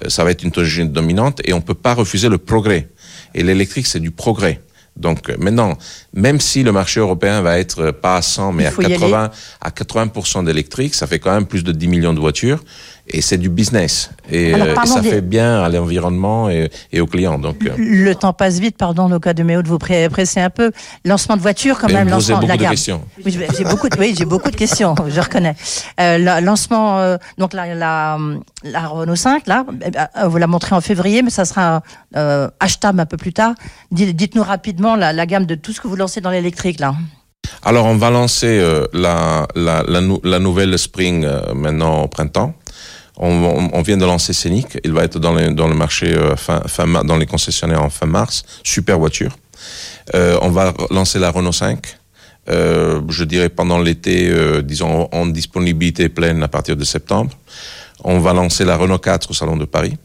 Euh, Ça va être une technologie dominante et on peut pas refuser le progrès. Et l'électrique, c'est du progrès. Donc euh, maintenant, même si le marché européen va être euh, pas à 100 mais à faut y 80 à 80 d'électrique, ça fait quand même plus de 10 millions de voitures et c'est du business et, Alors, euh, et ça des- fait bien à l'environnement et, et aux clients. Donc euh, le temps passe vite, pardon, au cas de Méo de vous presser un peu. Lancement de voiture, quand Mais même. lancement de la beaucoup de gamme. questions. Oui, j'ai beaucoup, de, oui, j'ai beaucoup de questions, je reconnais. Euh, la- lancement, euh, donc la, la, la Renault 5, là, eh vous la montrez en février, mais ça sera euh, achetable un peu plus tard. Dites- Dites-nous rapidement la, la gamme de tout ce que vous lancez dans l'électrique, là. Alors, on va lancer euh, la, la, la, nou- la nouvelle Spring euh, maintenant au printemps. On, vient de lancer Scénic. Il va être dans, les, le marché euh, fin, fin dans les concessionnaires en fin mars. Super voiture. Euh, on va lancer la Renault 5. Euh, je dirais pendant l'été, disons en disponibilité pleine à partir de septembre. On va lancer la Renault 4 au salon de Paris.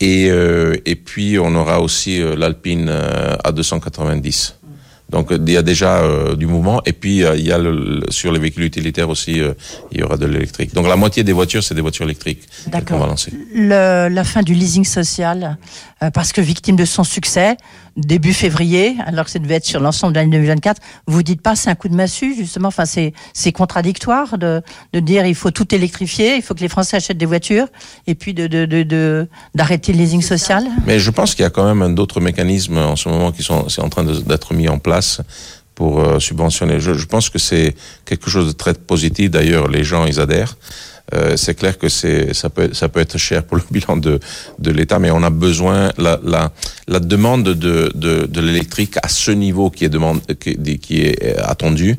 Et, et puis on aura aussi l'Alpine euh, A290. Donc il y a déjà euh, du mouvement et puis euh, il y a le, le- sur les véhicules utilitaires aussi euh, il y aura de l'électrique. Donc la moitié des voitures c'est des voitures électriques qu'on va lancer. Le- la fin du leasing social, euh, parce que victime de son succès, début février, alors que ça devait être sur l'ensemble de l'année 2024, vous dites pas c'est un coup de massue, justement, enfin c'est c'est contradictoire de, de dire il faut tout électrifier, il faut que les Français achètent des voitures, et puis de de d'arrêter le leasing social. Mais je pense qu'il y a quand même d'autres mécanismes en ce moment qui sont c'est en train d'être mis en place pour euh, subventionner. Je, je pense que c'est quelque chose de très positif. D'ailleurs, les gens ils adhèrent. Euh, c'est clair que c'est ça peut ça peut être cher pour le bilan de de l'État, mais on a besoin la la la demande de de, de l'électrique à ce niveau qui est demande qui, qui est euh, attendu.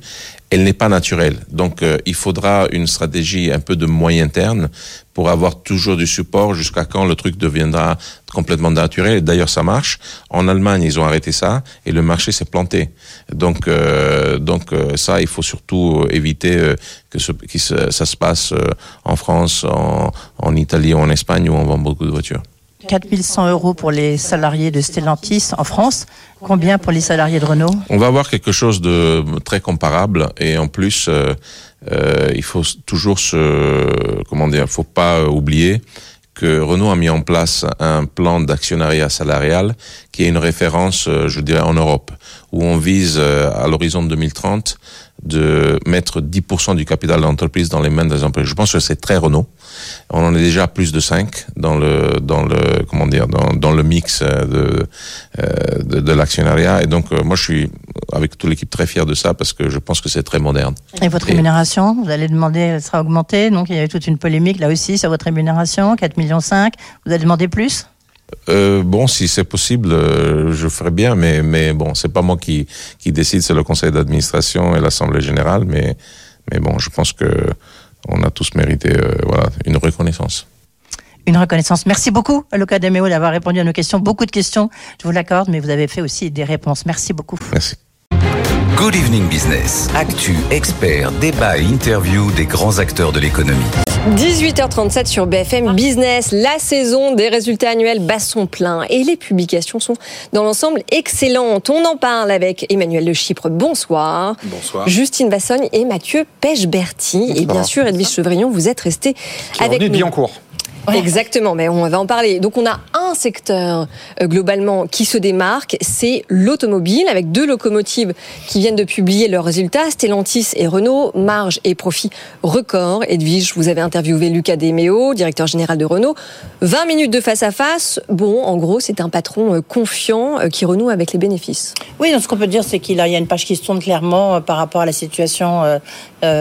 Elle n'est pas naturelle. Donc, euh, il faudra une stratégie un peu de moyen terme pour avoir toujours du support jusqu'à quand le truc deviendra complètement naturel. D'ailleurs, ça marche. En Allemagne, ils ont arrêté ça et le marché s'est planté. Donc, euh, donc euh, ça, il faut surtout éviter euh, que, ce, que ça se passe euh, en France, en, en Italie en Espagne où on vend beaucoup de voitures. 4100 euros pour les salariés de Stellantis en France. Combien pour les salariés de Renault? On va avoir quelque chose de très comparable et en plus, euh, euh, il faut toujours se, comment dire, faut pas oublier que Renault a mis en place un plan d'actionnariat salarial qui est une référence, euh, je dirais, en Europe, où on vise euh, à l'horizon de 2030 de mettre 10% du capital de l'entreprise dans les mains des employés. Je pense que c'est très Renault. On en est déjà à plus de 5 dans le dans le comment dire dans, dans le mix euh, de euh, de, de l'actionnariat et donc euh, moi je suis avec toute l'équipe très fier de ça parce que je pense que c'est très moderne. Et votre rémunération, vous allez demander, elle sera augmentée. Donc il y a eu toute une polémique là aussi sur votre rémunération, 4,5 millions. Vous allez demander plus? Euh, bon, si c'est possible, euh, je ferai bien, mais mais bon, c'est pas moi qui qui décide, c'est le conseil d'administration et l'assemblée générale, mais Mais bon, je pense que on a tous mérité euh, voilà, une reconnaissance. Une reconnaissance. Merci beaucoup, Luca Demeo, d'avoir répondu à nos questions. Beaucoup de questions, je vous l'accorde, mais vous avez fait aussi des réponses. Merci beaucoup. Merci. Good Evening Business. Actu, expert, débat et interview des grands acteurs de l'économie. 18h37 sur BFM Business. La saison des résultats annuels bat son plein et les publications sont dans l'ensemble excellentes. On en parle avec Emmanuel de Chypre. Bonsoir. Bonsoir. Justine Vassogne et Mathieu Pêche-Berti. Et bien sûr, Edwige Chevrillon, vous êtes resté avec nous. bien Exactement, mais on va en parler. Donc on a un secteur euh, globalement qui se démarque, c'est l'automobile, avec deux locomotives qui viennent de publier leurs résultats, Stellantis et Renault, marge et profit record. Edwige, vous avez interviewé Lucas Demeo, directeur général de Renault. 20 minutes de face à face. Bon, en gros, c'est un patron euh, confiant euh, qui renoue avec les bénéfices. Oui, donc ce qu'on peut dire, c'est qu'il y a une page qui se tourne clairement par rapport à la situation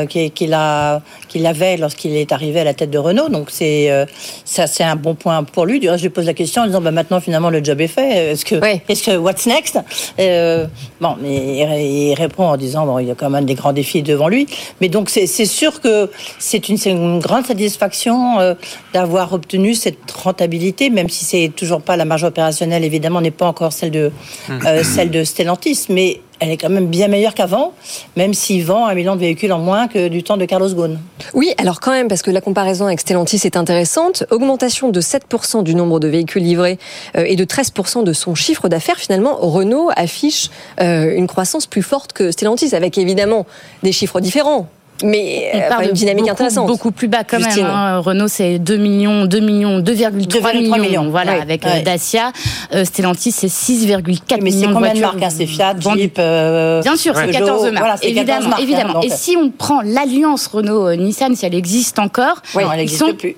qu'il avait lorsqu'il est arrivé à la tête de Renault. Donc c'est ça c'est un bon point pour lui. Du reste, je lui pose la question en disant bah, maintenant finalement le job est fait. Est-ce que, est-ce que what's next? Euh, Bon, mais il répond en disant bon, il y a quand même des grands défis devant lui. Mais donc c'est sûr que c'est une, une, grande satisfaction euh, d'avoir obtenu cette rentabilité, même si c'est toujours pas la marge opérationnelle évidemment n'est pas encore celle de euh, celle de Stellantis, mais elle est quand même bien meilleure qu'avant, même s'il vend un million de véhicules en moins que du temps de Carlos Ghosn. Oui, alors quand même, parce que la comparaison avec Stellantis est intéressante. Augmentation de 7% du nombre de véhicules livrés euh, et de 13% de son chiffre d'affaires. Finalement, Renault affiche euh, une croissance plus forte que Stellantis, avec évidemment des chiffres différents mais on parle une dynamique beaucoup, intéressante. Beaucoup plus bas quand même. Hein. Renault c'est 2 millions, 2 millions, 2,3 millions, millions, voilà, oui, avec oui. Dacia. Euh, Stellantis c'est 6,4 Mais c'est millions combien de voitures. marques hein C'est Fiat. Jeep, euh, Bien sûr, c'est Peugeot, 14 marques. voilà, c'est 14 évidemment, marques, hein, évidemment. Et si on prend l'alliance Renault-Nissan, si elle existe encore, Oui, elle ils n'existe sont plus.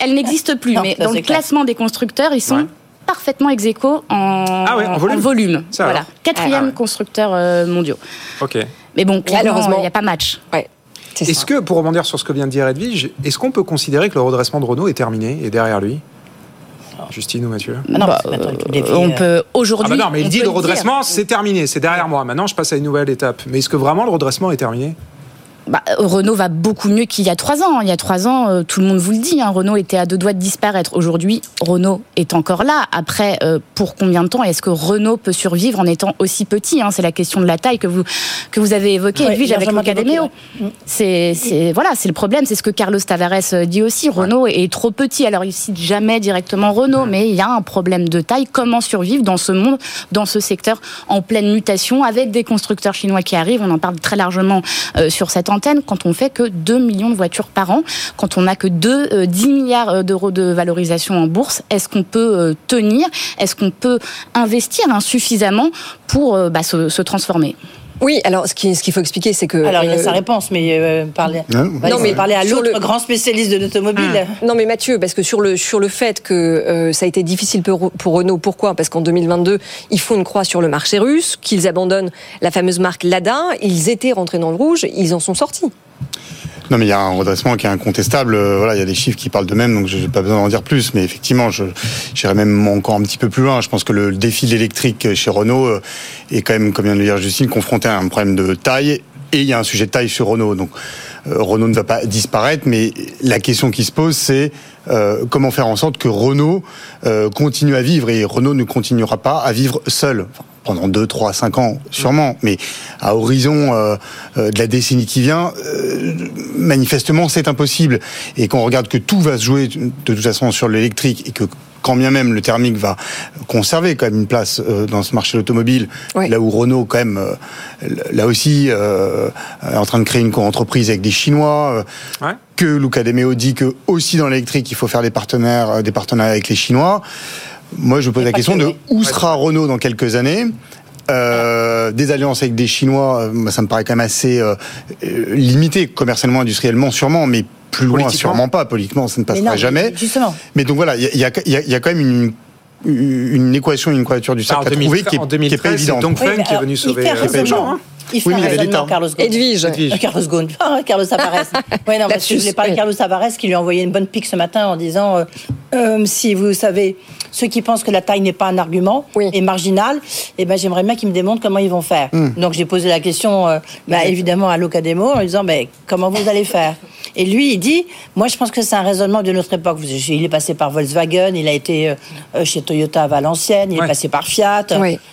elle n'existe plus. Non, mais dans le clair. classement des constructeurs, ils sont parfaitement ex aequo en, Ah ouais, en volume. Ça, Voilà, alors. quatrième Ah ouais. constructeur euh. Ok. Mais bon, clairement, Malheureusement. il n'y a pas match. Ouais. Est-ce que, pour rebondir sur ce que vient de dire Edwige, est-ce qu'on peut considérer que le redressement de Renault est terminé et derrière lui? Justine ou Mathieu? Ah non, Bah, défie, on euh, peut aujourd'hui. Ah bah non, mais il dit le redressement, c'est terminé, c'est derrière moi. Maintenant, je passe à une nouvelle étape. Mais est-ce que vraiment le redressement est terminé? Bah, Renault va beaucoup mieux qu'il y a trois ans. Il y a trois ans, euh, tout le monde vous le dit, hein, Renault était à deux doigts de disparaître. Aujourd'hui, Renault est encore là. Après, euh, pour combien de temps est-ce que Renault peut survivre en étant aussi petit hein? C'est la question de la taille que vous que vous avez évoquée, Ouais, Edwige, avec ouais. C'est voilà, c'est le problème. C'est ce que Carlos Tavares euh, dit aussi. Renault est trop petit. Alors il cite jamais directement Renault, mais il y a un problème de taille. Comment survivre dans ce monde, dans ce secteur en pleine mutation, avec des constructeurs chinois qui arrivent? On en parle très largement euh, sur cette Quand on fait que 2 millions de voitures par an, quand on n'a que 2, euh, 10 milliards euh, d'euros de valorisation en bourse, est-ce qu'on peut euh, tenir? Est-ce qu'on peut investir hein, suffisamment pour euh, bah, se transformer? Oui, alors ce qu'il ce qu'il faut expliquer, c'est que. Alors, il a euh, sa réponse, mais euh, parlez, Non, non, mais parlez à l'autre le- grand spécialiste de l'automobile. Non mais Mathieu, parce que sur le sur le fait que euh, ça a été difficile pour, pour Renault, pourquoi? Parce qu'en 2022, ils font une croix sur le marché russe, qu'ils abandonnent la fameuse marque Lada, ils étaient rentrés dans le rouge, ils en sont sortis. Non, mais il y a un redressement qui est incontestable. Euh, Voilà, il y a des chiffres qui parlent d'eux-mêmes, donc je n'ai pas besoin d'en dire plus. Mais effectivement, je j'irais même encore un petit peu plus loin. Je pense que le défi de l'électrique chez Renault euh, est quand même, comme vient de le dire Justine, confronté à un problème de taille. Et il y a un sujet de taille sur Renault. Donc euh, Renault ne va pas disparaître, mais la question qui se pose, c'est comment faire en sorte que Renault continue à vivre. Et Renault ne continuera pas à vivre seul? Pendant 2, 3, 5 ans, sûrement, mais à horizon euh, euh, de la décennie qui vient, euh, manifestement, c'est impossible. Et qu'on regarde que tout va se jouer de toute façon sur l'électrique et que quand bien même le thermique va conserver quand même une place euh, dans ce marché de l'automobile, là où Renault quand même, euh, là aussi, euh, est en train de créer une co-entreprise avec des Chinois, euh, que Luca De Meo dit que aussi dans l'électrique, il faut faire des partenaires, euh, des partenariats avec les Chinois. Moi, je me pose la question de où sera Renault dans quelques années euh, des alliances avec des Chinois, euh, ça me paraît quand même assez euh, limité, commercialement, industriellement, sûrement, mais plus loin, sûrement pas. Politiquement, ça ne Mais passera non, jamais. Justement. Mais donc voilà, il y a, y y y quand même une, une équation, une quadrature du cercle à trouver 2013, qui est, en qui est 2013, pas évidente. Oui, mais qui est venu il sauver, hein. Il fait Oui, mais il avait. Carlos Ghosn. Edwige. Euh, Carlos Ghosn. Ah, Carlos Tavares. ouais, non, parce que je voulais parler de Carlos Tavares qui lui a envoyé une bonne pique ce matin en disant euh, euh, si vous savez ceux qui pensent que la taille n'est pas un argument et marginal, eh ben, j'aimerais bien qu'ils me démontrent comment ils vont faire. Hmm. Donc j'ai posé la question, euh, bah, évidemment, à Locademo en lui disant, mais comment vous allez faire? Et lui, il dit, moi je pense que c'est un raisonnement de notre époque. Il est passé par Volkswagen, il a été euh, euh, chez Toyota à Valenciennes, il est passé par Fiat,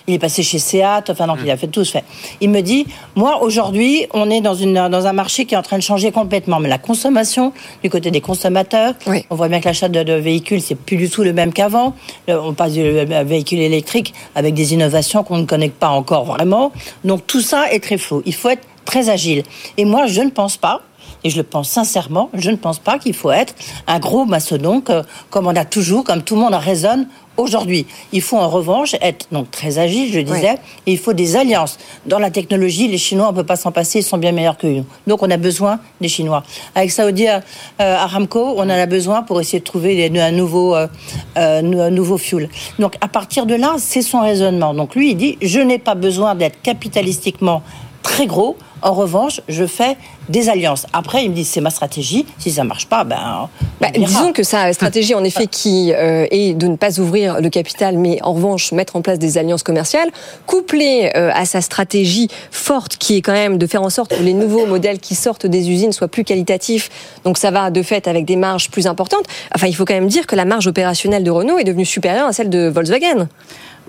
il est passé chez Seat, enfin donc il a fait tout ce fait. Il me dit, moi aujourd'hui, on est dans, une, dans un marché qui est en train de changer complètement, mais la consommation du côté des consommateurs, on voit bien que l'achat de, de véhicules, c'est plus du tout le même qu'avant. Euh, On passe du euh, véhicule électrique avec des innovations qu'on ne connaît pas encore vraiment. Donc tout ça est très flou. Il faut être très agile. Et moi, je ne pense pas et je le pense sincèrement, je ne pense pas qu'il faut être un gros mastodonte que- comme on a toujours, comme tout le monde raisonne aujourd'hui. Il faut en revanche être donc très agile, je disais, et il faut des alliances. Dans la technologie, les Chinois, on ne peut pas s'en passer, ils sont bien meilleurs que nous. Donc on a besoin des Chinois. Avec Saudi euh, Aramco, on en a besoin pour essayer de trouver des- un nouveau, euh, euh, un nouveau fuel. Donc à partir de là, c'est son raisonnement. Donc lui, il dit, je n'ai pas besoin d'être capitalistiquement très gros. En revanche, je fais des alliances. Après, il me dit c'est ma stratégie. Si ça marche pas, ben. on Bah, disons que sa stratégie, en effet, qui euh, est de ne pas ouvrir le capital, mais en revanche mettre en place des alliances commerciales, couplée euh, à sa stratégie forte, qui est quand même de faire en sorte que les nouveaux modèles qui sortent des usines soient plus qualitatifs. Donc ça va de fait avec des marges plus importantes. Enfin, il faut quand même dire que la marge opérationnelle de Renault est devenue supérieure à celle de Volkswagen.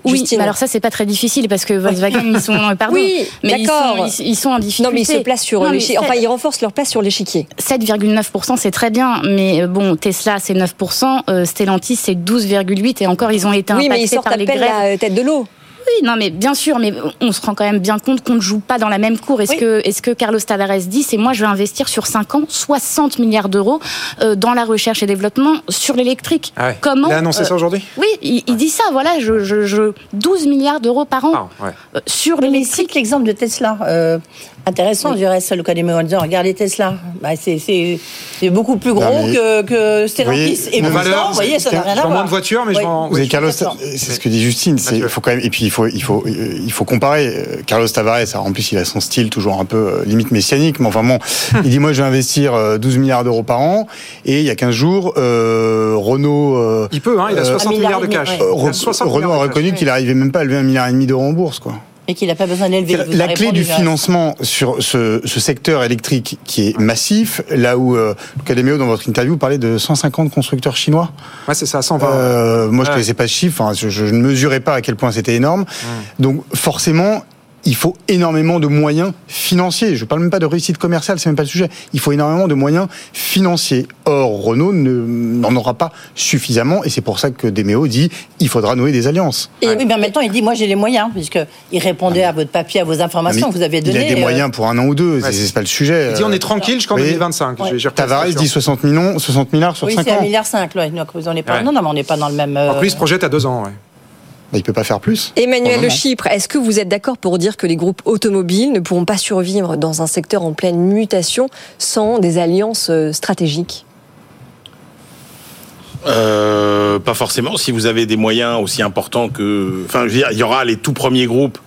Oui, Justine. mais alors ça c'est pas très difficile parce que Volkswagen ils sont pardon, Oui, mais ils d'accord. sont, ils, ils sont en difficulté. Non, mais ils se placent sur Non. Enfin, ils renforcent leur place sur l'échiquier. 7,9% c'est très bien, mais euh, bon Tesla c'est 9%, euh, Stellantis c'est 12,8 et encore ils ont été Oui, impactés mais ils sortent par à les peine grèves. la tête de l'eau. Oui, non, mais bien sûr, mais on se rend quand même bien compte qu'on ne joue pas dans la même cour. Est-ce que, est-ce que Carlos Tavares dit, c'est moi, je vais investir sur 5 ans 60 milliards d'euros euh, dans la recherche et développement sur l'électrique. Ah ouais. Comment Il a annoncé ça euh, aujourd'hui? Oui, il, il dit ça. Voilà, je, je, je 12 milliards d'euros par an Ah, ouais. euh, sur l'électrique. cite l'exemple de Tesla. Euh, intéressant, je dirais, ça, le cas des en disant, regardez Tesla. Bah, c'est, c'est, c'est beaucoup plus gros Non, mais- que, que Stellantis. Oui, et pourtant, valeur, vous voyez, ça n'a c'est- rien je à vends voir. moins de voitures, mais je Oui. vends- Vous avez Carlos, c'est ce que dit Justine. C'est il faut quand même et puis il faut il faut euh, il faut comparer. Euh, Carlos Tavares, en plus il a son style toujours un peu euh, limite messianique, mais enfin bon, il dit moi je vais investir euh, 12 milliards d'euros par an et il y a 15 jours euh, Renault. euh, Il peut, hein, il a euh, 60 Un milliards de cash. et demi, euh, Il a Re- 60 Renault a reconnu qu'il n'arrivait même pas à lever un milliard et demi d'euros en bourse quoi. Et qu'il n'a pas besoin d'élever. La avez clé du financement sur ce, ce secteur électrique qui est massif, là où euh, dans votre interview, parlait de 150 constructeurs chinois. Ouais, c'est ça, 120. Euh, moi, je Ouais. connaissais pas ce chiffre. enfin, je, je ne mesurais pas à quel point c'était énorme. Donc, forcément. Il faut énormément de moyens financiers. Je parle même pas de réussite commerciale, c'est même pas le sujet. Il faut énormément de moyens financiers. Or, Renault ne- n'en aura pas suffisamment, et c'est pour ça que Demeo dit il faudra nouer des alliances. Et oui, mais en même temps, il dit, moi j'ai les moyens, puisqu'il répondait à votre papier, à vos informations que vous avez données. Il a des euh, moyens pour un an ou deux, c'est- c'est pas le sujet. Il dit on est tranquille jusqu'en Oui. 2025. J'ai- j'ai repris la Tavares dit 60 millions, 60 milliards sur Oui, 5 c'est un ans. milliard cinq, là. Donc, vous en êtes pas... Ouais. Non, non, mais on n'est pas dans le même. euh, Donc lui il se projette à deux ans. Bah, il peut pas faire plus. Emmanuel Le. Chypre, est-ce que vous êtes d'accord pour dire que les groupes automobiles ne pourront pas survivre dans un secteur en pleine mutation sans des alliances euh, stratégiques? Euh, pas forcément. Si vous avez des moyens aussi importants que, enfin, je veux dire, il y aura les tout premiers groupes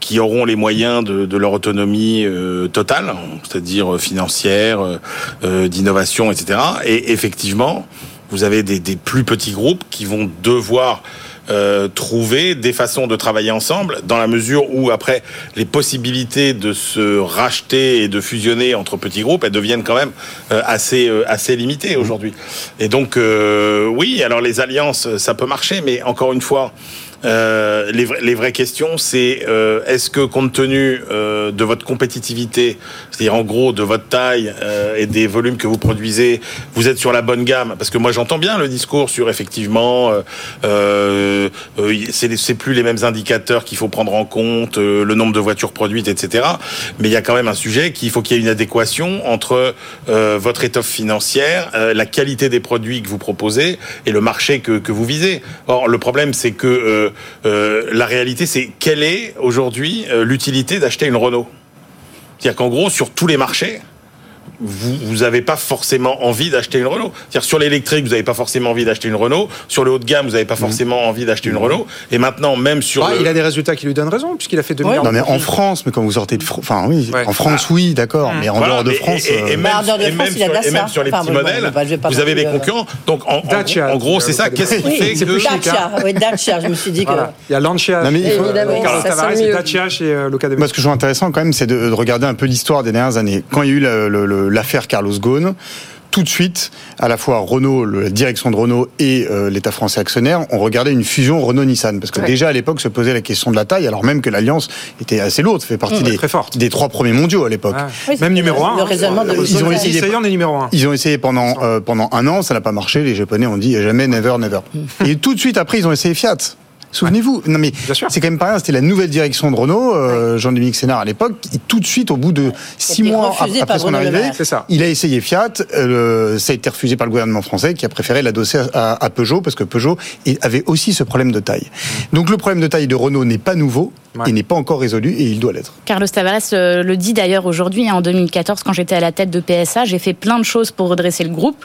qui auront les moyens de, de leur autonomie euh, totale, c'est-à-dire financière, euh, d'innovation, etc. Et effectivement, vous avez des, des plus petits groupes qui vont devoir euh, trouver des façons de travailler ensemble dans la mesure où après les possibilités de se racheter et de fusionner entre petits groupes elles deviennent quand même euh, assez euh, assez limitées aujourd'hui. Et donc oui alors les alliances ça peut marcher mais encore une fois euh, les, les vraies questions, c'est euh, est-ce que compte tenu euh, de votre compétitivité, c'est-à-dire en gros de votre taille euh, et des volumes que vous produisez, vous êtes sur la bonne gamme? Parce que moi j'entends bien le discours sur effectivement, c'est plus les mêmes indicateurs qu'il faut prendre en compte, le nombre de voitures produites, etc. Mais il y a quand même un sujet qu'il faut qu'il y ait une adéquation entre votre étoffe financière, la qualité des produits que vous proposez et le marché que, que vous visez. Or, le problème, c'est que la réalité, c'est quelle est aujourd'hui euh, l'utilité d'acheter une Renault? C'est-à-dire qu'en gros, sur tous les marchés, vous vous n'avez pas forcément envie d'acheter une Renault. C'est-à-dire sur l'électrique, vous n'avez pas forcément envie d'acheter une Renault. Sur le haut de gamme, vous n'avez pas forcément envie d'acheter une Renault. Et maintenant, même sur Ah, le... Il a des résultats qui lui donnent raison, puisqu'il a fait 2 milliards. Non de mais en. France, mais quand vous sortez de France, enfin oui, en France oui, d'accord, mais en Voilà, dehors de et- France, et, et euh, même, Bah, de et France, même sur, et même les Enfin, petits bon, modèles, bah, vous non avez des euh, concurrents. Donc en, en- Dacia, en gros, c'est ça. Qu'est-ce qui fait que Dacia, oui, Dacia, je me suis dit que. Il y a Lancia, Non, Carlos ça Tavares et. Dacia chez euh, Luca de Moi, ce que je trouve intéressant quand même, c'est de, de regarder un peu l'histoire des dernières années. Quand il y a eu le- l'affaire Carlos Ghosn, tout de suite, à la fois Renault, le- la direction de Renault et euh, l'État français actionnaire ont regardé une fusion Renault-Nissan. Parce que Ouais. déjà à l'époque se posait la question de la taille, alors même que l'alliance était assez lourde, fait partie Mmh, des, très forte. des trois premiers mondiaux à l'époque. Oui, Même c'est numéro le- 1. le raisonnement de Ils ont essayé- Ça y est, on est numéro 1. Ils ont essayé pendant, euh, pendant un an, ça n'a pas marché. Les Japonais ont dit jamais, never, never. Mmh. Et tout de suite après, ils ont essayé Fiat. Souvenez-vous, non mais Bien sûr. c'est quand même pas rien. C'était la nouvelle direction de Renault, euh, Jean-Dominique Sénard à l'époque. Et tout de suite, au bout de six mois refusé après par son arrivée, ça. il a essayé Fiat. euh, ça a été refusé par le gouvernement français, qui a préféré l'adosser à, à Peugeot parce que Peugeot avait aussi ce problème de taille. Donc le problème de taille de Renault n'est pas nouveau Ouais. et n'est pas encore résolu et il doit l'être. Carlos Tavares euh, le dit d'ailleurs aujourd'hui, hein, en 2014, quand j'étais à la tête de PSA, j'ai fait plein de choses pour redresser le groupe.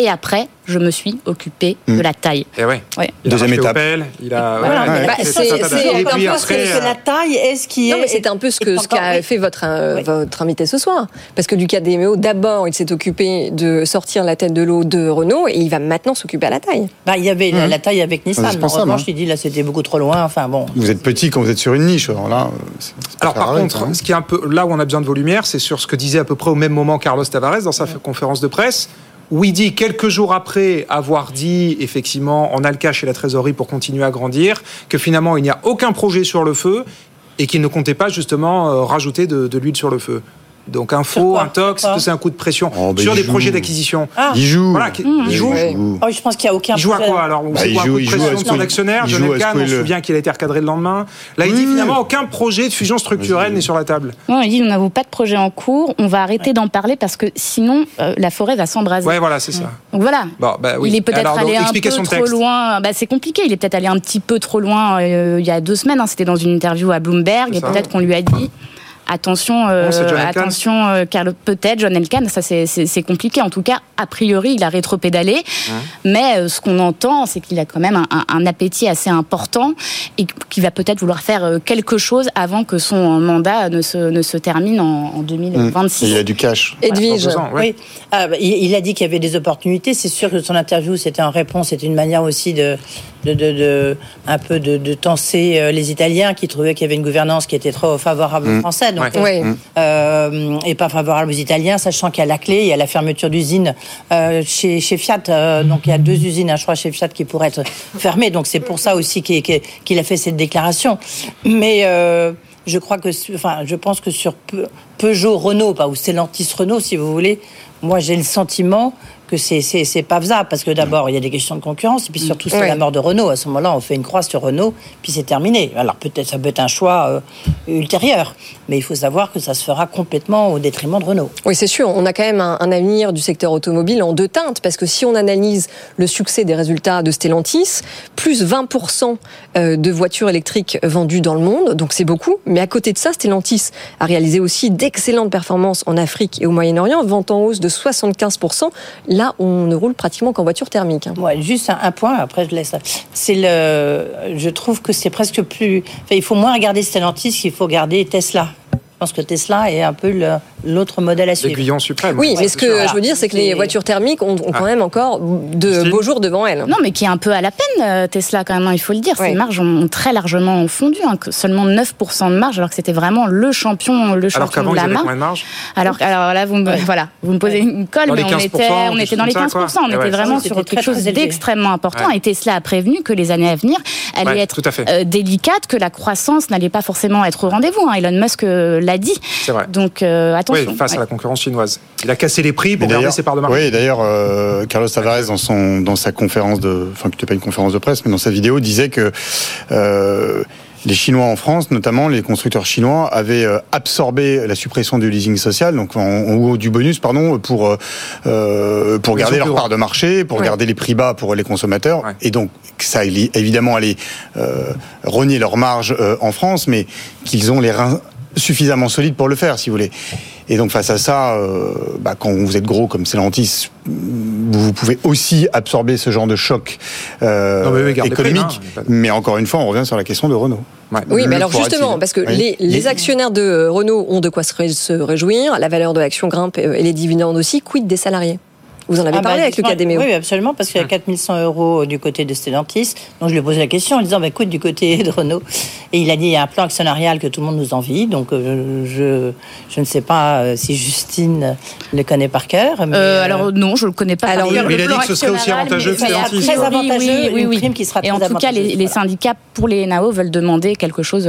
Et après, je me suis occupé Mm. de la taille. Et ouais. Ouais. Il a Deuxième étape. Opel, il a. Voilà, ouais, bah, fait c'est- un puis plus que la taille. Est-ce qui Non, est mais c'est un peu ce que ce qu'a fait votre, euh, votre invité ce soir. Parce que Lucas DMO, d'abord, il s'est occupé de sortir la tête de l'eau de Renault et il va maintenant s'occuper à la taille. Bah, il y avait la, la taille avec Nissan. En revanche, hein. il dit là, c'était beaucoup trop loin. Enfin bon. Vous êtes petit quand vous êtes sur une niche. Alors là, euh, Alors par contre, hein. ce qui est un peu là où on a besoin de vos lumières, c'est sur ce que disait à peu près au même moment Carlos Tavares dans sa conférence de presse, où il dit quelques jours après avoir dit effectivement on a le cash chez la trésorerie pour continuer à grandir, que finalement il n'y a aucun projet sur le feu et qu'il ne comptait pas justement euh, rajouter de l'huile sur le feu. Donc un faux, quoi un tox, Sur quoi c'est un coup de pression Oh, bah, sur des joue. projets d'acquisition. Ah. Il joue. Voilà, Mmh. il joue. Ouais. Oh, je pense qu'il n'y a aucun Il joue à quoi alors Bah, quoi, un joue- coup de il joue à pression ce de son que- actionnaire il John joue on se souvient qu'il a été recadré le lendemain. Là, il dit finalement aucun projet de fusion structurelle n'est sur la table. Non, il dit nous n'avons pas de projet en cours, on va arrêter d'en parler parce que sinon euh, la forêt va s'embraser. Ouais, voilà, c'est ça. Donc voilà. Bon, bah oui. Il est peut-être allé un peu trop texte. loin. Bah, c'est compliqué. Il est peut-être allé un petit peu trop loin euh, il y a deux semaines. hein. C'était dans une interview à Bloomberg. Et peut-être qu'on lui a dit attention, euh, John Elkann. attention, euh, Carlo- peut-être John Elkann. Ça, c'est- compliqué. En tout cas, a priori, il a rétropédalé. Mais euh, ce qu'on entend, c'est qu'il a quand même un, un- un appétit assez important et qu'il va peut-être vouloir faire euh, quelque chose avant que son mandat ne se, ne se termine en, en 2026. Et il a du cash. Edwige. Ouais. Oui, Ah, bah, il, il a dit qu'il y avait des opportunités. C'est sûr que son interview, c'était en réponse, c'était une manière aussi de, de, de, de- un peu de, de tenser euh, les Italiens qui trouvaient qu'il y avait une gouvernance qui était trop favorable aux Français, donc, Ouais. euh, Ouais. euh, et pas favorable aux Italiens, sachant qu'il y a la clé, il y a la fermeture d'usines euh, chez, chez Fiat. euh, donc il y a deux usines, hein, je crois, chez Fiat qui pourraient être fermées. Donc c'est pour ça aussi qu'il a fait cette déclaration. Mais euh, je crois que, enfin, je pense que sur Pe- Peugeot, Renault, pas ou Stellantis, Renault, si vous voulez, moi j'ai le sentiment que c'est c'est pas faisable parce que d'abord il y a des questions de concurrence et puis surtout c'est la mort de Renault à ce moment-là on fait une croix sur Renault puis c'est terminé alors peut-être ça peut être un choix euh, ultérieur mais il faut savoir que ça se fera complètement au détriment de Renault Oui, c'est sûr. On a quand même un, un avenir du secteur automobile en deux teintes, parce que si on analyse le succès des résultats de Stellantis, plus 20% euh, de voitures électriques vendues dans le monde, donc c'est beaucoup. Mais à côté de ça, Stellantis a réalisé aussi d'excellentes performances en Afrique et au Moyen-Orient, vente en hausse de 75%. Là, on ne roule pratiquement qu'en voiture thermique. hein. Ouais, juste un, point, après je laisse. C'est le, je trouve que c'est presque plus. il faut moins regarder Stellantis qu'il faut regarder Tesla. Je pense que Tesla est un peu l'autre modèle à suivre. L'aiguillon suprême. Oui, mais ce que voilà. je veux dire, c'est que les voitures thermiques ont, ont quand même encore de beaux jours devant elles. Non, mais qui est un peu à la peine, euh, Tesla, quand même, hein, il faut le dire. Ouais. Ses marges ont très largement fondu, hein, seulement 9% de marge, alors que c'était vraiment le champion, le champion de la marge Alors, alors là, vous me, voilà, vous me posez une colle, Dans mais on 15%, était, on était dans les chose 15%. comme ça, quoi. On était ouais. vraiment sur quelque chose très d'extrêmement important. Ouais. Et Tesla a prévenu que les années à venir allaient Ouais, être euh, délicates, que la croissance n'allait pas forcément être au rendez-vous. hein. Elon Musk euh, l'a dit. C'est vrai. Donc, euh, attention. Oui, face Ouais. à la concurrence chinoise. Il a cassé les prix pour Mais garder d'ailleurs- ses parts de marché. Oui, d'ailleurs, euh, Carlos Tavares, dans, son, dans sa conférence de. Enfin, qui n'était pas une conférence de presse, mais dans sa vidéo, disait que. euh, les Chinois en France, notamment les constructeurs chinois, avaient absorbé la suppression du leasing social, donc en, ou du bonus, pardon, pour euh, pour garder leur part de marché, pour Ouais. garder les prix bas pour les consommateurs, Ouais. et donc ça allait évidemment aller euh, rogner leur marge euh, en France, mais qu'ils ont les reins suffisamment solide pour le faire, si vous voulez. Et donc face à ça, euh, bah, quand vous êtes gros comme Stellantis, vous pouvez aussi absorber ce genre de choc euh, économique. Mais encore une fois, on revient sur la question de Renault. Oui, mais alors justement, parce que les, les, actionnaires de Renault ont de quoi se réjouir, la valeur de l'action grimpe euh, et les dividendes aussi, quid des salariés? Vous en avez ah bah, parlé avec Lucas Demeo Oui, absolument, parce qu'il y a hum. 4100 euros euh, du côté de Stellantis. Donc je lui ai posé la question en disant bah, écoute, du côté de Renault. Et il a dit il y a un plan actionnarial que tout le monde nous envie. Donc euh, je, je ne sais pas euh, si Justine le connaît par cœur. Alors non, je ne le connais pas alors, par cœur. Il a dit que ce serait aussi avantageux que Stellantis. Très avantageux, oui, oui, oui. Qui Et en tout cas, les, syndicats pour les NAO veulent demander quelque chose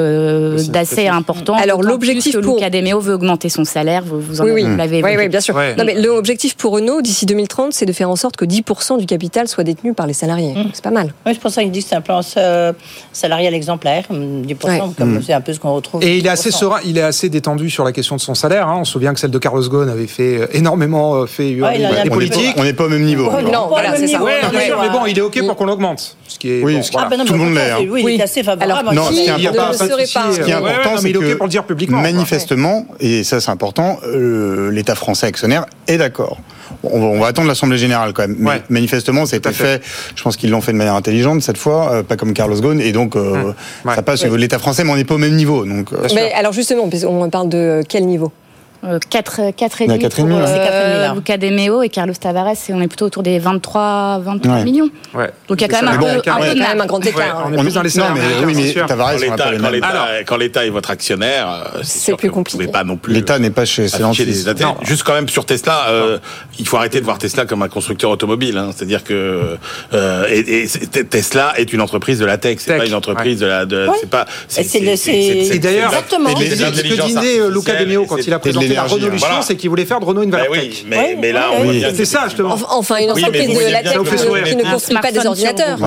d'assez important. Alors l'objectif pour. Lucas Demeo veut augmenter son salaire, vous, en oui, Oui, bien sûr. Non, mais l'objectif pour Renault d'ici 2030, 2030, c'est de faire en sorte que 10% du capital soit détenu par les salariés. Mmh. C'est pas mal. Oui, c'est pour ça qu'il dit que c'est un plan euh, salarial exemplaire, mmh, 10%, comme mmh. c'est un peu ce qu'on retrouve. Et il est, assez serein, il est assez détendu sur la question de son salaire. Hein. On se souvient que celle de Carlos Ghosn avait fait euh, énormément euh, fait ouais, il. On n'est pas au même niveau. Oh, non, voilà, c'est ça. Mais bon, il est OK pour qu'on l'augmente. Ce qui est oui, tout le monde l'est. Hein. Oui, il est assez favorable. Alors, ce qui est important, ce qui est important, c'est que pour le dire publiquement, manifestement, et ça c'est important, l'État français actionnaire est d'accord on, on va attendre l'Assemblée générale quand même. Mais manifestement, ça a fait. Je pense qu'ils l'ont fait de manière intelligente cette fois, euh, pas comme Carlos Ghosn. Et donc, euh, hum. ouais. ça passe. L'État français, mais on n'est pas au même niveau. Donc, euh. mais alors justement, on parle de quel niveau? 4, 4 et demi. Pour, Luca Demeo et Carlos Tavares, et on est plutôt autour des 23, 23 millions. Ouais. Donc il y a quand même, un, peu, un, grand écart. On est dans les salaires. mais, oui, mais Tavares, quand l'État est votre actionnaire, euh, c'est plus compliqué. L'État n'est pas chez Stellantis. Juste quand même sur Tesla, euh, il faut arrêter de voir Tesla comme un constructeur automobile. Hein. C'est-à-dire que euh, Tesla est une entreprise de la tech, c'est pas une entreprise de la. C'est pas. C'est d'ailleurs. Exactement. Ce que disait Luca Demeo quand il a présenté la Renault Lucian, voilà. c'est qu'ils voulaient faire de Renault une valeur. Ben oui, mais, là, on oui. C'est ça, justement. Enfin, une entreprise oui, de la tech qui ne construit pas des ordinateurs,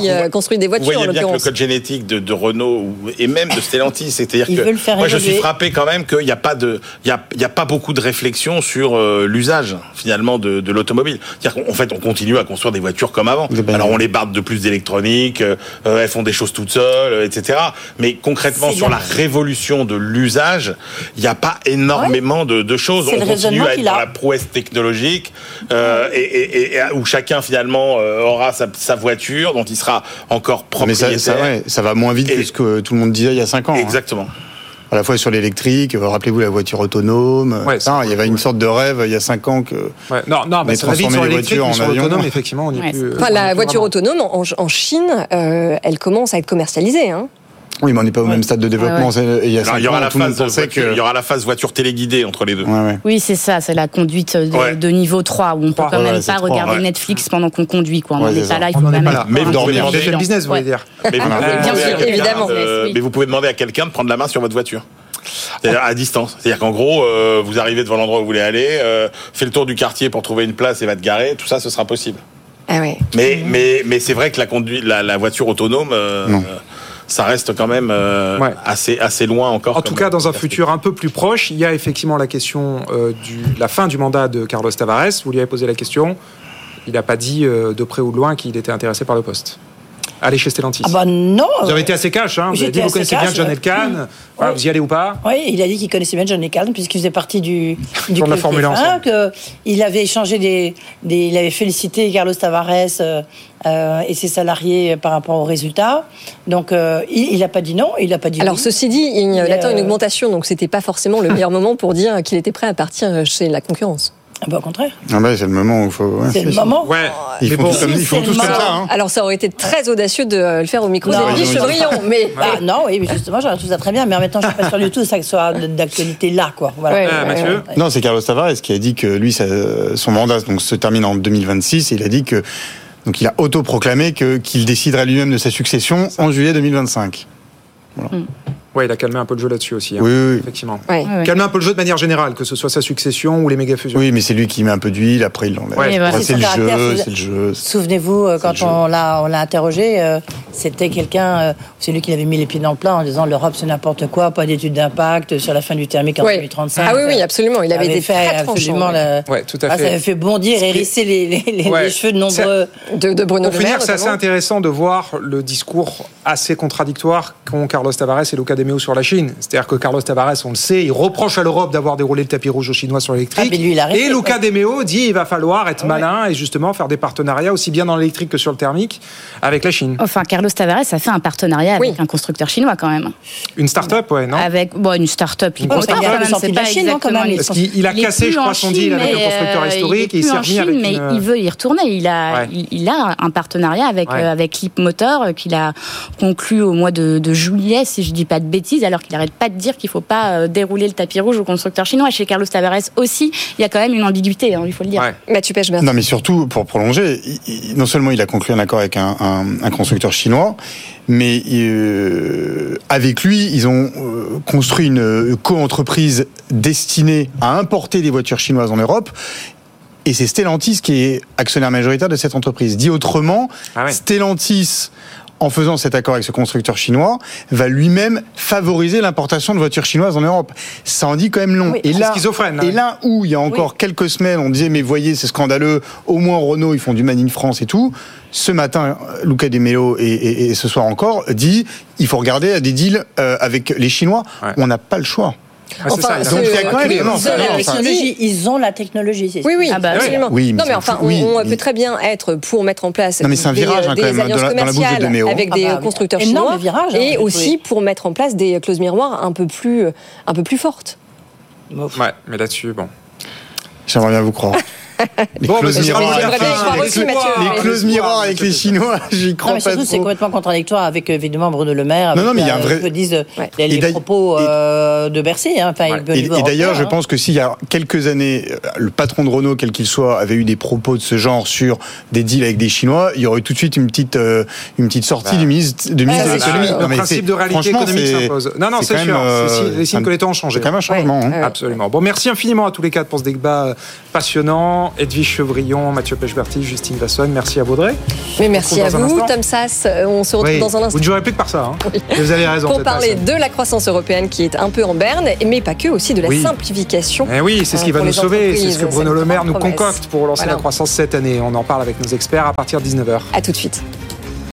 qui euh, construit des voitures. Vous voyez bien que le code génétique de, Renault et même de Stellantis, c'est-à-dire que moi, je suis frappé quand même qu'il n'y a pas de, il y, a pas beaucoup de réflexion sur euh, l'usage finalement de, l'automobile. C'est-à-dire qu'en fait, on continue à construire des voitures comme avant. Eh ben Alors, on les barde de plus d'électronique, euh, elles font des choses toutes seules, etc. Mais concrètement, sur la révolution de l'usage, il n'y a pas énormément de, choses. On continue à être dans la prouesse technologique euh, et, où chacun finalement euh, aura sa, voiture dont il sera encore propriétaire. Mais ça, ça va moins vite que ce que tout le monde disait il y a 5 ans. Hein. Exactement. À la fois sur l'électrique, euh, rappelez-vous la voiture autonome, il y avait une sorte de rêve il y a 5 ans que non, bah, mais sur en sur effectivement, on ouais. est plus, la voiture autonome en, Chine, elle commence à être commercialisée. Hein. Oui, mais on n'est pas au même stade de développement. Il y, aura la phase voiture, téléguidée entre les deux. Oui, c'est ça, c'est la conduite de, niveau 3 où on ne peut quand même pas regarder Netflix pendant qu'on conduit. Quoi. On n'est pas là, il faut pas, pas là. Business. Mais vous, pouvez demander à quelqu'un de prendre la main sur votre voiture. C'est-à-dire à distance. C'est-à-dire qu'en gros, euh, vous arrivez devant l'endroit où vous voulez aller, euh, fais le tour du quartier pour trouver une place et va te garer. Tout ça, ce sera possible. Ah mais, c'est vrai que la, conduite, la, voiture autonome. Euh, ça reste quand même euh, assez, loin encore. En tout cas, dans un futur un peu plus proche, il y a effectivement la question euh, de la fin du mandat de Carlos Tavares. Vous lui avez posé la question. Il n'a pas dit euh, de près ou de loin qu'il était intéressé par le poste. Aller chez Stellantis Ah bah non Vous avez été assez cash, hein Vous avez dit vous connaissez bien John Elkann. Oui. Voilà, vous y allez ou pas Oui, il a dit qu'il connaissait bien John Elkann puisqu'il faisait partie du, du de la Formule 1. Il avait échangé des, Il avait félicité Carlos Tavares euh, euh, et ses salariés par rapport aux résultats. Donc euh, il n'a pas dit non, il n'a pas dit Alors ceci dit, il, il attend euh... une augmentation, donc c'était pas forcément le meilleur moment pour dire qu'il était prêt à partir chez la concurrence. Ah bah, au contraire. Ah bah, c'est le moment où il faut. C'est le moment. Ouais. Oh, ils mais font bon, comme, ils font tous comme ça. Hein. Alors ça aurait été très audacieux de euh, le faire au micro d'Éric Chevrillon, mais. Ah, non, oui, mais justement, j'aurais tout ça très bien, mais en même temps, je ne suis pas sûr du tout que ce soit d'actualité là, quoi. Voilà. Ah, Mathieu Non, c'est Carlos Tavares qui a dit que lui, son mandat donc, se termine en 2026. Et il a dit que. Donc il a autoproclamé qu'il qu déciderait lui-même de sa succession en juillet 2025. Voilà. Hmm. Ouais, il a calmé un peu le jeu là-dessus aussi. Hein. Oui, effectivement. Ouais. Un peu le jeu de manière générale, que ce soit sa succession ou les méga fusions. Oui, mais c'est lui qui met un peu d'huile. Après, il l'ont. Ouais. Bah, c'est le, jeu, c'est euh, le jeu. Souvenez-vous, quand on l'a, interrogé, euh, c'était quelqu'un, euh, c'est lui qui l'avait mis les pieds dans le plat en disant l'Europe c'est n'importe quoi, pas d'études d'impact sur la fin du thermique en 2035. Ah oui, oui, absolument. Il avait, des fait absolument. La... tout à ah, fait. Ça avait fait bondir et hérisser les, cheveux de nombreux de, de Bruno Pour finir, c'est assez intéressant de voir le discours assez contradictoire qu'ont Carlos Tavares et Luca De Meo sur la Chine. C'est-à-dire que Carlos Tavares, on le sait, il reproche à l'Europe d'avoir déroulé le tapis rouge aux Chinois sur l'électrique. Ah, lui, il et Luca ouais. De Meo dit il va falloir être malin et justement faire des partenariats aussi bien dans l'électrique que sur le thermique avec la Chine. Enfin, Carlos Tavares a fait un partenariat avec un constructeur chinois quand même. Une start-up, ouais, non Avec bon, une start-up. Une quand même, la pas Chine, quand exactement même. les- Parce qu'il- il a cassé, je en crois, son Chine, deal avec le mais, constructeur euh, historique, Il et il est s'est plus en avec Chine, mais une- il veut y retourner. Il a, Ouais. il, il a un partenariat avec Ouais. euh, avec Leap Motor euh, qu'il a conclu au mois de, de juillet, si je dis pas de bêtises, alors qu'il arrête pas de dire qu'il faut pas euh, dérouler le tapis rouge au constructeur chinois. Chez Carlos Tavares aussi, il y a quand même une ambiguïté, hein, il faut le dire. Mathieu Pechberg. Non, mais surtout, pour prolonger, il- non seulement il a conclu un accord avec un, un- un constructeur chinois, mais euh, avec lui, ils ont euh, construit une co-entreprise destinée à importer des voitures chinoises en Europe. Et c'est Stellantis qui est actionnaire majoritaire de cette entreprise. Dit autrement, Stellantis, en faisant cet accord avec ce constructeur chinois, va lui-même favoriser l'importation de voitures chinoises en Europe. Ça en dit quand même long. et là, schizophrène, et hein. là où il y a encore quelques semaines, on disait mais voyez c'est scandaleux, au moins Renault ils font du Man in France et tout. Ce matin, Luca De Melo et, et- et ce soir encore dit il faut regarder à des deals euh, avec les Chinois. On n'a pas le choix. Enfin, Donc il y a quand même ils, ont la technologie, ils ont la technologie. c'est Oui, oui, Ah bah, absolument. Oui, mais non, mais c'est- enfin, oui, on, on peut très bien être pour mettre en place Non, mais c'est un des, virage, hein, des quand même, alliances de commerciales Deméo. avec Ah des bah, constructeurs chinois virage, hein, et aussi pour mettre en place des clauses miroirs un peu plus, un peu plus fortes. Ouais, mais là-dessus, bon. J'aimerais bien vous croire. Les Bon, clauses mais miroirs avec les- clauses miroirs avec Chinois, j'y Non, crois mais pas surtout, c'est complètement contradictoire avec évidemment Bruno Le Maire. Non, avec, non, mais il y a un euh, vrai- disent euh, les, Et les propos euh, de Bercy. Hein, Et, d'ailleurs, je hein. pense que s'il y a quelques années, euh, le patron de Renault, quel qu'il soit, avait eu des propos de ce genre sur des deals avec des Chinois, il y aurait eu tout de suite une petite, euh, une petite sortie Bah. du ministre, de Ouais, c'est l'économie. Non, Le mais principe de réalité économique s'impose. Non, non, c'est sûr. euh, Les signes que les temps ont changé. C'est quand même un changement. hein. Absolument. Bon, merci infiniment à tous les quatre pour ce débat passionnant. Edwige Chevrillon, Mathieu Pechberti, Justine Vasson. Merci à Vaudrey. Mais merci à vous, Tom Sass. euh, On se retrouve Oui, dans un Vous instant ne jouerez plus que par ça. hein. Et Vous avez raison. pour parler de la croissance européenne qui est un peu en berne, mais pas que, aussi de la Oui. simplification. Eh oui, c'est ce qui euh, va nous sauver. C'est ce que Bruno Le Maire nous promesse. concocte pour Voilà. la croissance cette année. On en parle avec nos experts à partir de 19h. À tout de suite.